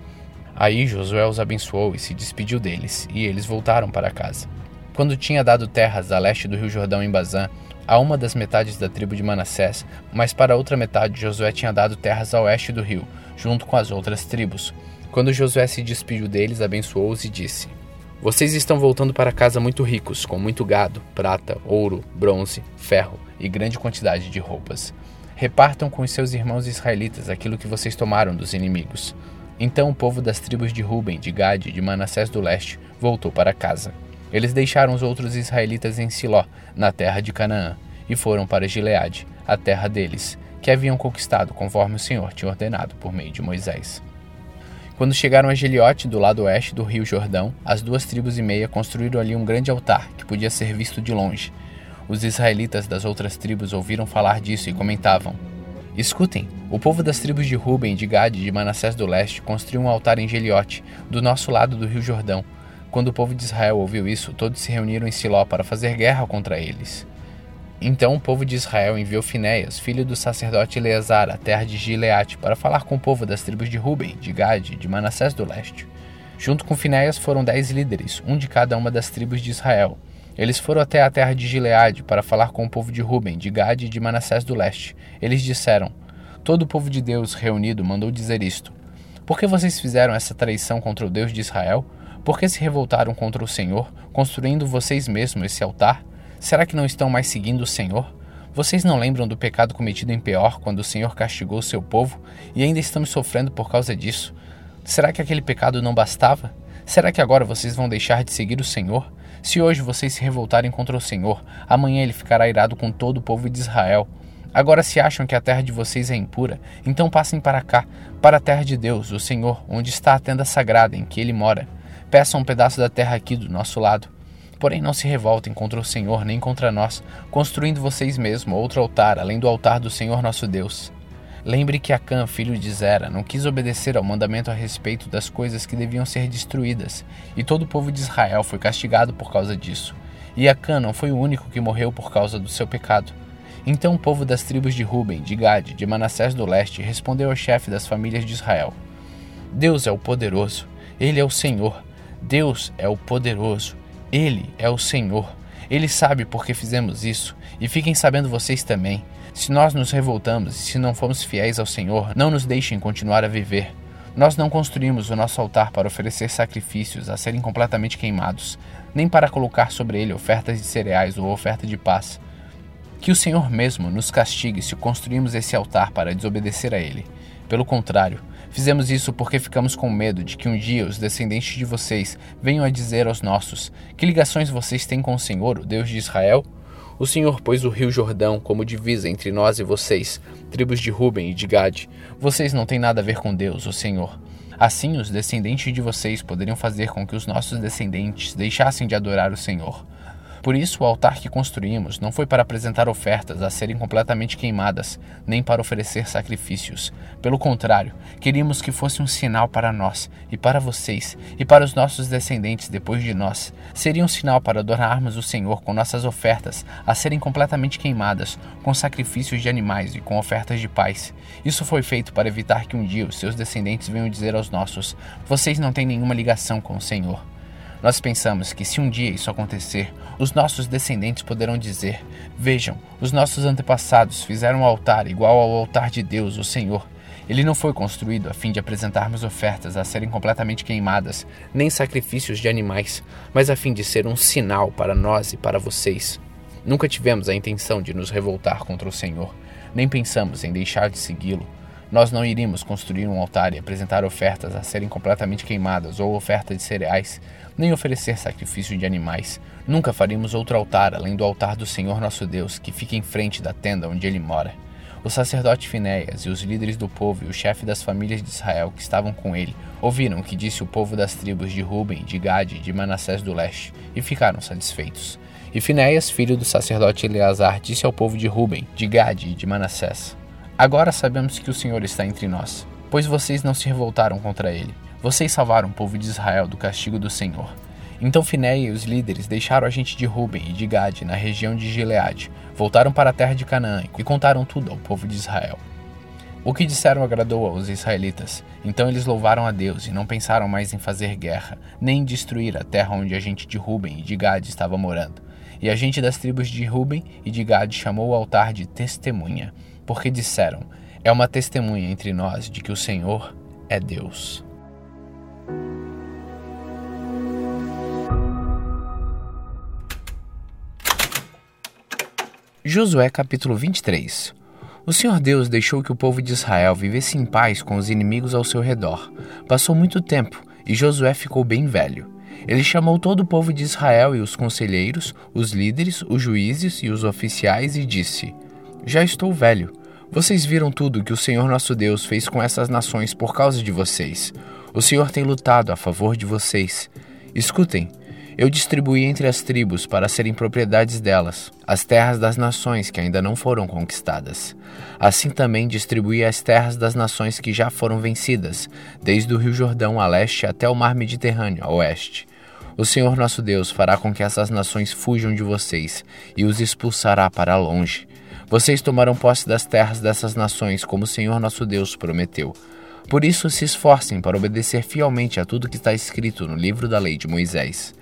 Aí Josué os abençoou e se despediu deles, e eles voltaram para casa. Quando tinha dado terras a leste do rio Jordão em Bazã, a uma das metades da tribo de Manassés, mas para a outra metade Josué tinha dado terras a oeste do rio, junto com as outras tribos. Quando Josué se despediu deles, abençoou-os e disse: Vocês estão voltando para casa muito ricos, com muito gado, prata, ouro, bronze, ferro e grande quantidade de roupas. Repartam com os seus irmãos israelitas aquilo que vocês tomaram dos inimigos. Então o povo das tribos de Ruben, de Gade e de Manassés do leste voltou para casa. Eles deixaram os outros israelitas em Siló, na terra de Canaã, e foram para Gileade, a terra deles, que haviam conquistado conforme o Senhor tinha ordenado por meio de Moisés. Quando chegaram a Geliote, do lado oeste do rio Jordão, as duas tribos e meia construíram ali um grande altar que podia ser visto de longe. Os israelitas das outras tribos ouviram falar disso e comentavam: Escutem, o povo das tribos de Ruben, de Gade e de Manassés do leste construiu um altar em Geliote, do nosso lado do rio Jordão. Quando o povo de Israel ouviu isso, todos se reuniram em Siló para fazer guerra contra eles. Então o povo de Israel enviou Finéias, filho do sacerdote Eleazar, à terra de Gileate, para falar com o povo das tribos de Ruben, de Gade de Manassés do leste. Junto com Finéias foram dez líderes, um de cada uma das tribos de Israel. Eles foram até a terra de Gileade para falar com o povo de Ruben, de Gade e de Manassés do leste. Eles disseram: Todo o povo de Deus reunido mandou dizer isto: Por que vocês fizeram essa traição contra o Deus de Israel? Por que se revoltaram contra o Senhor, construindo vocês mesmos esse altar? Será que não estão mais seguindo o Senhor? Vocês não lembram do pecado cometido em Peor, quando o Senhor castigou o seu povo, e ainda estamos sofrendo por causa disso? Será que aquele pecado não bastava? Será que agora vocês vão deixar de seguir o Senhor? Se hoje vocês se revoltarem contra o Senhor, amanhã ele ficará irado com todo o povo de Israel. Agora, se acham que a terra de vocês é impura, então passem para cá, para a terra de Deus, o Senhor, onde está a tenda sagrada em que ele mora. Peçam um pedaço da terra aqui do nosso lado. Porém, não se revoltem contra o Senhor nem contra nós, construindo vocês mesmos outro altar além do altar do Senhor nosso Deus. Lembre que Acã, filho de Zera, não quis obedecer ao mandamento a respeito das coisas que deviam ser destruídas, e todo o povo de Israel foi castigado por causa disso. E Acã não foi o único que morreu por causa do seu pecado. Então o povo das tribos de Ruben, de Gade, de Manassés do leste respondeu ao chefe das famílias de Israel: Deus é o poderoso, ele é o Senhor, Deus é o poderoso, Ele é o Senhor. Ele sabe por que fizemos isso, e fiquem sabendo vocês também. Se nós nos revoltamos e se não formos fiéis ao Senhor, não nos deixem continuar a viver. Nós não construímos o nosso altar para oferecer sacrifícios a serem completamente queimados, nem para colocar sobre ele ofertas de cereais ou oferta de paz. Que o Senhor mesmo nos castigue se construímos esse altar para desobedecer a ele. Pelo contrário, Fizemos isso porque ficamos com medo de que um dia os descendentes de vocês venham a dizer aos nossos: Que ligações vocês têm com o Senhor, o Deus de Israel? O Senhor pôs o rio Jordão como divisa entre nós e vocês, tribos de Ruben e de Gade. Vocês não têm nada a ver com Deus, o Senhor. Assim, os descendentes de vocês poderiam fazer com que os nossos descendentes deixassem de adorar o Senhor. Por isso, o altar que construímos não foi para apresentar ofertas a serem completamente queimadas, nem para oferecer sacrifícios. Pelo contrário, queríamos que fosse um sinal para nós e para vocês e para os nossos descendentes depois de nós. Seria um sinal para adorarmos o Senhor com nossas ofertas a serem completamente queimadas, com sacrifícios de animais e com ofertas de paz. Isso foi feito para evitar que um dia os seus descendentes venham dizer aos nossos: Vocês não têm nenhuma ligação com o Senhor. Nós pensamos que se um dia isso acontecer, os nossos descendentes poderão dizer: Vejam, os nossos antepassados fizeram um altar igual ao altar de Deus, o Senhor. Ele não foi construído a fim de apresentarmos ofertas a serem completamente queimadas, nem sacrifícios de animais, mas a fim de ser um sinal para nós e para vocês. Nunca tivemos a intenção de nos revoltar contra o Senhor, nem pensamos em deixar de segui-lo. Nós não iríamos construir um altar e apresentar ofertas a serem completamente queimadas ou oferta de cereais, nem oferecer sacrifício de animais. Nunca faríamos outro altar além do altar do Senhor nosso Deus, que fica em frente da tenda onde ele mora. O sacerdote Finéias e os líderes do povo e o chefe das famílias de Israel que estavam com ele ouviram o que disse o povo das tribos de Ruben, de Gade e de Manassés do leste e ficaram satisfeitos. E Finéias, filho do sacerdote Eleazar, disse ao povo de Ruben, de Gade e de Manassés: Agora sabemos que o Senhor está entre nós, pois vocês não se revoltaram contra ele. Vocês salvaram o povo de Israel do castigo do Senhor. Então Finéia e os líderes deixaram a gente de Ruben e de Gade na região de Gileade, voltaram para a terra de Canaã e contaram tudo ao povo de Israel. O que disseram agradou aos israelitas. Então eles louvaram a Deus e não pensaram mais em fazer guerra, nem em destruir a terra onde a gente de Ruben e de Gade estava morando. E a gente das tribos de Ruben e de Gade chamou o altar de testemunha, porque disseram: É uma testemunha entre nós de que o Senhor é Deus. Josué capítulo 23 O Senhor Deus deixou que o povo de Israel vivesse em paz com os inimigos ao seu redor. Passou muito tempo e Josué ficou bem velho. Ele chamou todo o povo de Israel e os conselheiros, os líderes, os juízes e os oficiais e disse: já estou velho. Vocês viram tudo que o Senhor nosso Deus fez com essas nações por causa de vocês. O Senhor tem lutado a favor de vocês. Escutem, eu distribuí entre as tribos para serem propriedades delas as terras das nações que ainda não foram conquistadas. Assim também distribuí as terras das nações que já foram vencidas, desde o Rio Jordão a leste até o Mar Mediterrâneo a oeste. O Senhor nosso Deus fará com que essas nações fujam de vocês e os expulsará para longe. Vocês tomarão posse das terras dessas nações, como o Senhor nosso Deus prometeu. Por isso, se esforcem para obedecer fielmente a tudo que está escrito no livro da lei de Moisés.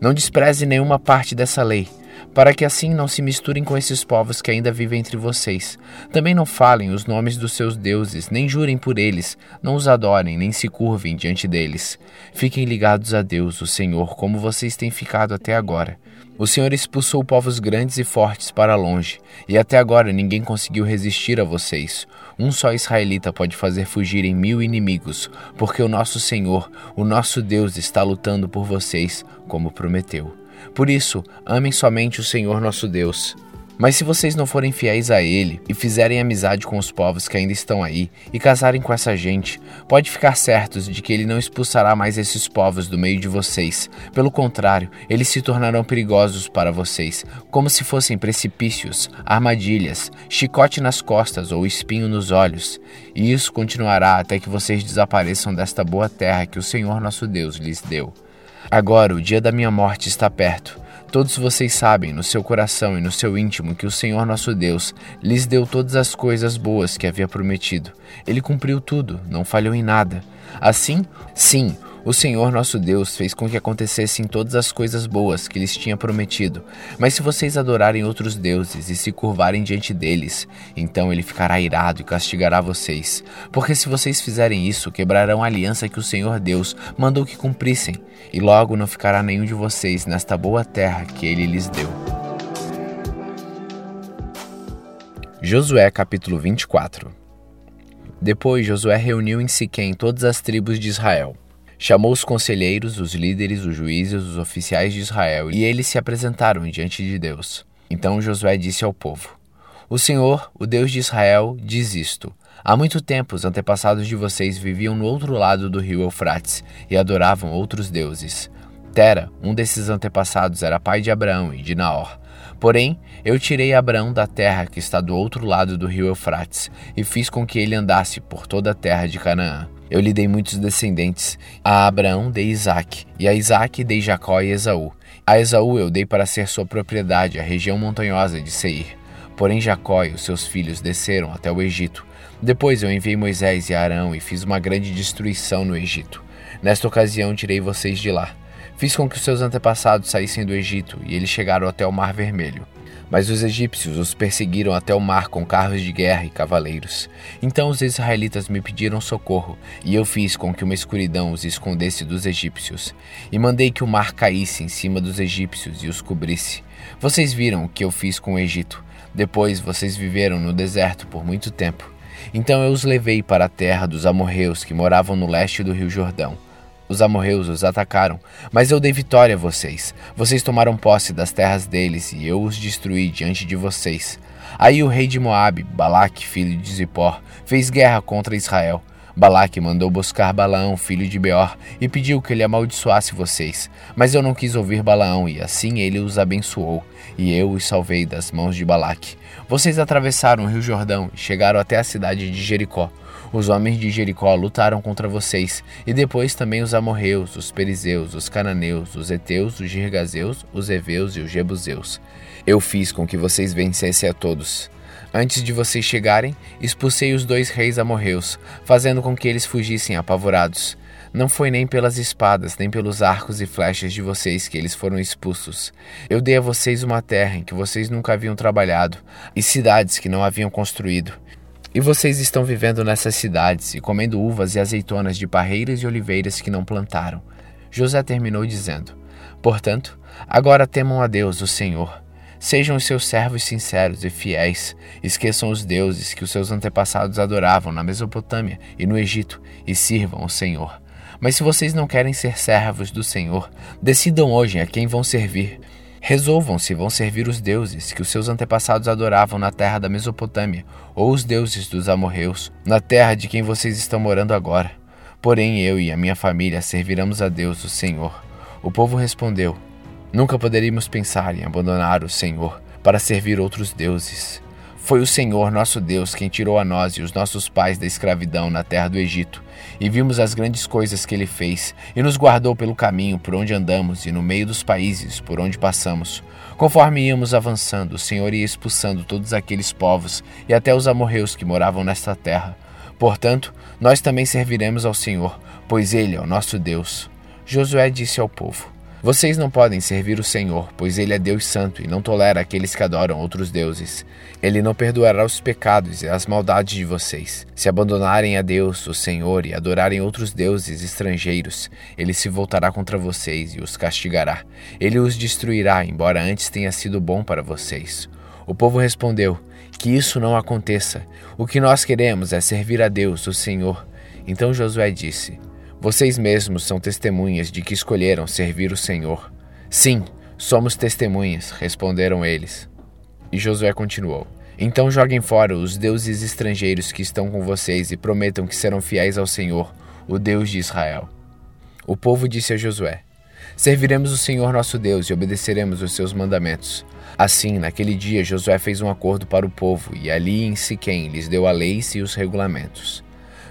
Não despreze nenhuma parte dessa lei para que assim não se misturem com esses povos que ainda vivem entre vocês. Também não falem os nomes dos seus deuses, nem jurem por eles, não os adorem, nem se curvem diante deles. Fiquem ligados a Deus, o Senhor, como vocês têm ficado até agora. O Senhor expulsou povos grandes e fortes para longe, e até agora ninguém conseguiu resistir a vocês. Um só israelita pode fazer fugirem mil inimigos, porque o nosso Senhor, o nosso Deus, está lutando por vocês, como prometeu. Por isso, amem somente o Senhor nosso Deus. Mas se vocês não forem fiéis a Ele e fizerem amizade com os povos que ainda estão aí e casarem com essa gente, pode ficar certos de que Ele não expulsará mais esses povos do meio de vocês. Pelo contrário, eles se tornarão perigosos para vocês, como se fossem precipícios, armadilhas, chicote nas costas ou espinho nos olhos. E isso continuará até que vocês desapareçam desta boa terra que o Senhor nosso Deus lhes deu. Agora o dia da minha morte está perto. Todos vocês sabem, no seu coração e no seu íntimo, que o Senhor nosso Deus lhes deu todas as coisas boas que havia prometido. Ele cumpriu tudo, não falhou em nada. Assim, sim, o Senhor nosso Deus fez com que acontecessem todas as coisas boas que lhes tinha prometido. Mas se vocês adorarem outros deuses e se curvarem diante deles, então ele ficará irado e castigará vocês. Porque se vocês fizerem isso, quebrarão a aliança que o Senhor Deus mandou que cumprissem, e logo não ficará nenhum de vocês nesta boa terra que ele lhes deu. Josué capítulo 24 Depois Josué reuniu em Siquém todas as tribos de Israel Chamou os conselheiros, os líderes, os juízes, os oficiais de Israel, e eles se apresentaram diante de Deus. Então Josué disse ao povo: O Senhor, o Deus de Israel, diz isto: Há muito tempo os antepassados de vocês viviam no outro lado do rio Eufrates e adoravam outros deuses. Tera, um desses antepassados, era pai de Abraão e de Naor. Porém, eu tirei Abraão da terra que está do outro lado do rio Eufrates e fiz com que ele andasse por toda a terra de Canaã. Eu lhe dei muitos descendentes. A Abraão dei Isaac, e a Isaac dei Jacó e Esaú. A Esaú eu dei para ser sua propriedade a região montanhosa de Seir. Porém Jacó e os seus filhos desceram até o Egito. Depois eu enviei Moisés e Arão e fiz uma grande destruição no Egito. Nesta ocasião tirei vocês de lá. Fiz com que os seus antepassados saíssem do Egito, e eles chegaram até o Mar Vermelho. Mas os egípcios os perseguiram até o mar com carros de guerra e cavaleiros. Então os israelitas me pediram socorro, e eu fiz com que uma escuridão os escondesse dos egípcios. E mandei que o mar caísse em cima dos egípcios e os cobrisse. Vocês viram o que eu fiz com o Egito. Depois vocês viveram no deserto por muito tempo. Então eu os levei para a terra dos amorreus que moravam no leste do rio Jordão. Os amorreus os atacaram, mas eu dei vitória a vocês. Vocês tomaram posse das terras deles e eu os destruí diante de vocês. Aí o rei de Moabe, Balaque, filho de Zippor, fez guerra contra Israel. Balaque mandou buscar Balaão, filho de Beor, e pediu que ele amaldiçoasse vocês. Mas eu não quis ouvir Balaão, e assim ele os abençoou, e eu os salvei das mãos de Balaque. Vocês atravessaram o rio Jordão e chegaram até a cidade de Jericó. Os homens de Jericó lutaram contra vocês, e depois também os amorreus, os perizeus, os cananeus, os heteus, os girgazeus, os heveus e os jebuseus. Eu fiz com que vocês vencessem a todos. Antes de vocês chegarem, expulsei os dois reis amorreus, fazendo com que eles fugissem apavorados. Não foi nem pelas espadas, nem pelos arcos e flechas de vocês que eles foram expulsos. Eu dei a vocês uma terra em que vocês nunca haviam trabalhado, e cidades que não haviam construído. E vocês estão vivendo nessas cidades e comendo uvas e azeitonas de parreiras e oliveiras que não plantaram. José terminou dizendo: Portanto, agora temam a Deus, o Senhor Sejam os seus servos sinceros e fiéis. Esqueçam os deuses que os seus antepassados adoravam na Mesopotâmia e no Egito e sirvam o Senhor. Mas se vocês não querem ser servos do Senhor, decidam hoje a quem vão servir. Resolvam se vão servir os deuses que os seus antepassados adoravam na terra da Mesopotâmia, ou os deuses dos amorreus, na terra de quem vocês estão morando agora. Porém, eu e a minha família serviremos a Deus, o Senhor. O povo respondeu: Nunca poderíamos pensar em abandonar o Senhor para servir outros deuses. Foi o Senhor nosso Deus quem tirou a nós e os nossos pais da escravidão na terra do Egito, e vimos as grandes coisas que ele fez, e nos guardou pelo caminho por onde andamos e no meio dos países por onde passamos. Conforme íamos avançando, o Senhor ia expulsando todos aqueles povos e até os amorreus que moravam nesta terra. Portanto, nós também serviremos ao Senhor, pois ele é o nosso Deus. Josué disse ao povo: vocês não podem servir o Senhor, pois ele é Deus santo e não tolera aqueles que adoram outros deuses. Ele não perdoará os pecados e as maldades de vocês. Se abandonarem a Deus, o Senhor, e adorarem outros deuses estrangeiros, ele se voltará contra vocês e os castigará. Ele os destruirá, embora antes tenha sido bom para vocês. O povo respondeu: Que isso não aconteça. O que nós queremos é servir a Deus, o Senhor. Então Josué disse: vocês mesmos são testemunhas de que escolheram servir o Senhor. Sim, somos testemunhas, responderam eles. E Josué continuou: Então joguem fora os deuses estrangeiros que estão com vocês e prometam que serão fiéis ao Senhor, o Deus de Israel. O povo disse a Josué: Serviremos o Senhor nosso Deus e obedeceremos os seus mandamentos. Assim, naquele dia, Josué fez um acordo para o povo e ali em Siquém lhes deu a lei e os regulamentos.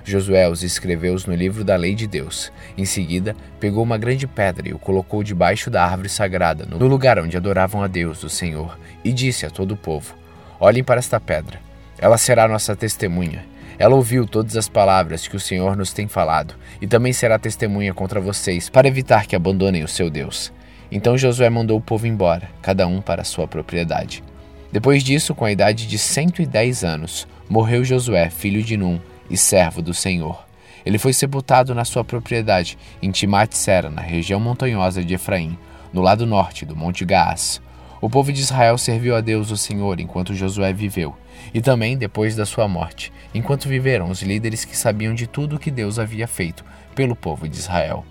Josué os escreveu no livro da lei de Deus. Em seguida, pegou uma grande pedra e o colocou debaixo da árvore sagrada, no lugar onde adoravam a Deus, o Senhor, e disse a todo o povo: Olhem para esta pedra. Ela será nossa testemunha. Ela ouviu todas as palavras que o Senhor nos tem falado, e também será testemunha contra vocês, para evitar que abandonem o seu Deus. Então Josué mandou o povo embora, cada um para a sua propriedade. Depois disso, com a idade de 110 anos, morreu Josué, filho de Num, e servo do Senhor. Ele foi sepultado na sua propriedade, em Timate-Sera, na região montanhosa de Efraim, no lado norte do Monte Gaás. O povo de Israel serviu a Deus o Senhor enquanto Josué viveu, e também depois da sua morte, enquanto viveram os líderes que sabiam de tudo o que Deus havia feito pelo povo de Israel.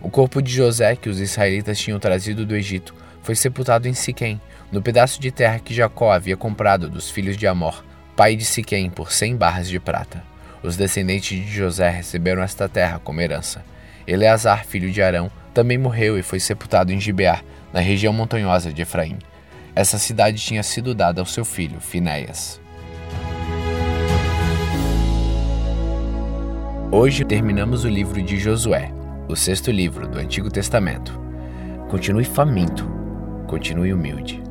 O corpo de José, que os israelitas tinham trazido do Egito, foi sepultado em Siquém, no pedaço de terra que Jacó havia comprado dos filhos de Amor, pai de Siquém, por cem barras de prata. Os descendentes de José receberam esta terra como herança. Eleazar, filho de Arão, também morreu e foi sepultado em Gibeá, na região montanhosa de Efraim. Essa cidade tinha sido dada ao seu filho, Finéias. Hoje terminamos o livro de Josué, o sexto livro do Antigo Testamento. Continue faminto, continue humilde.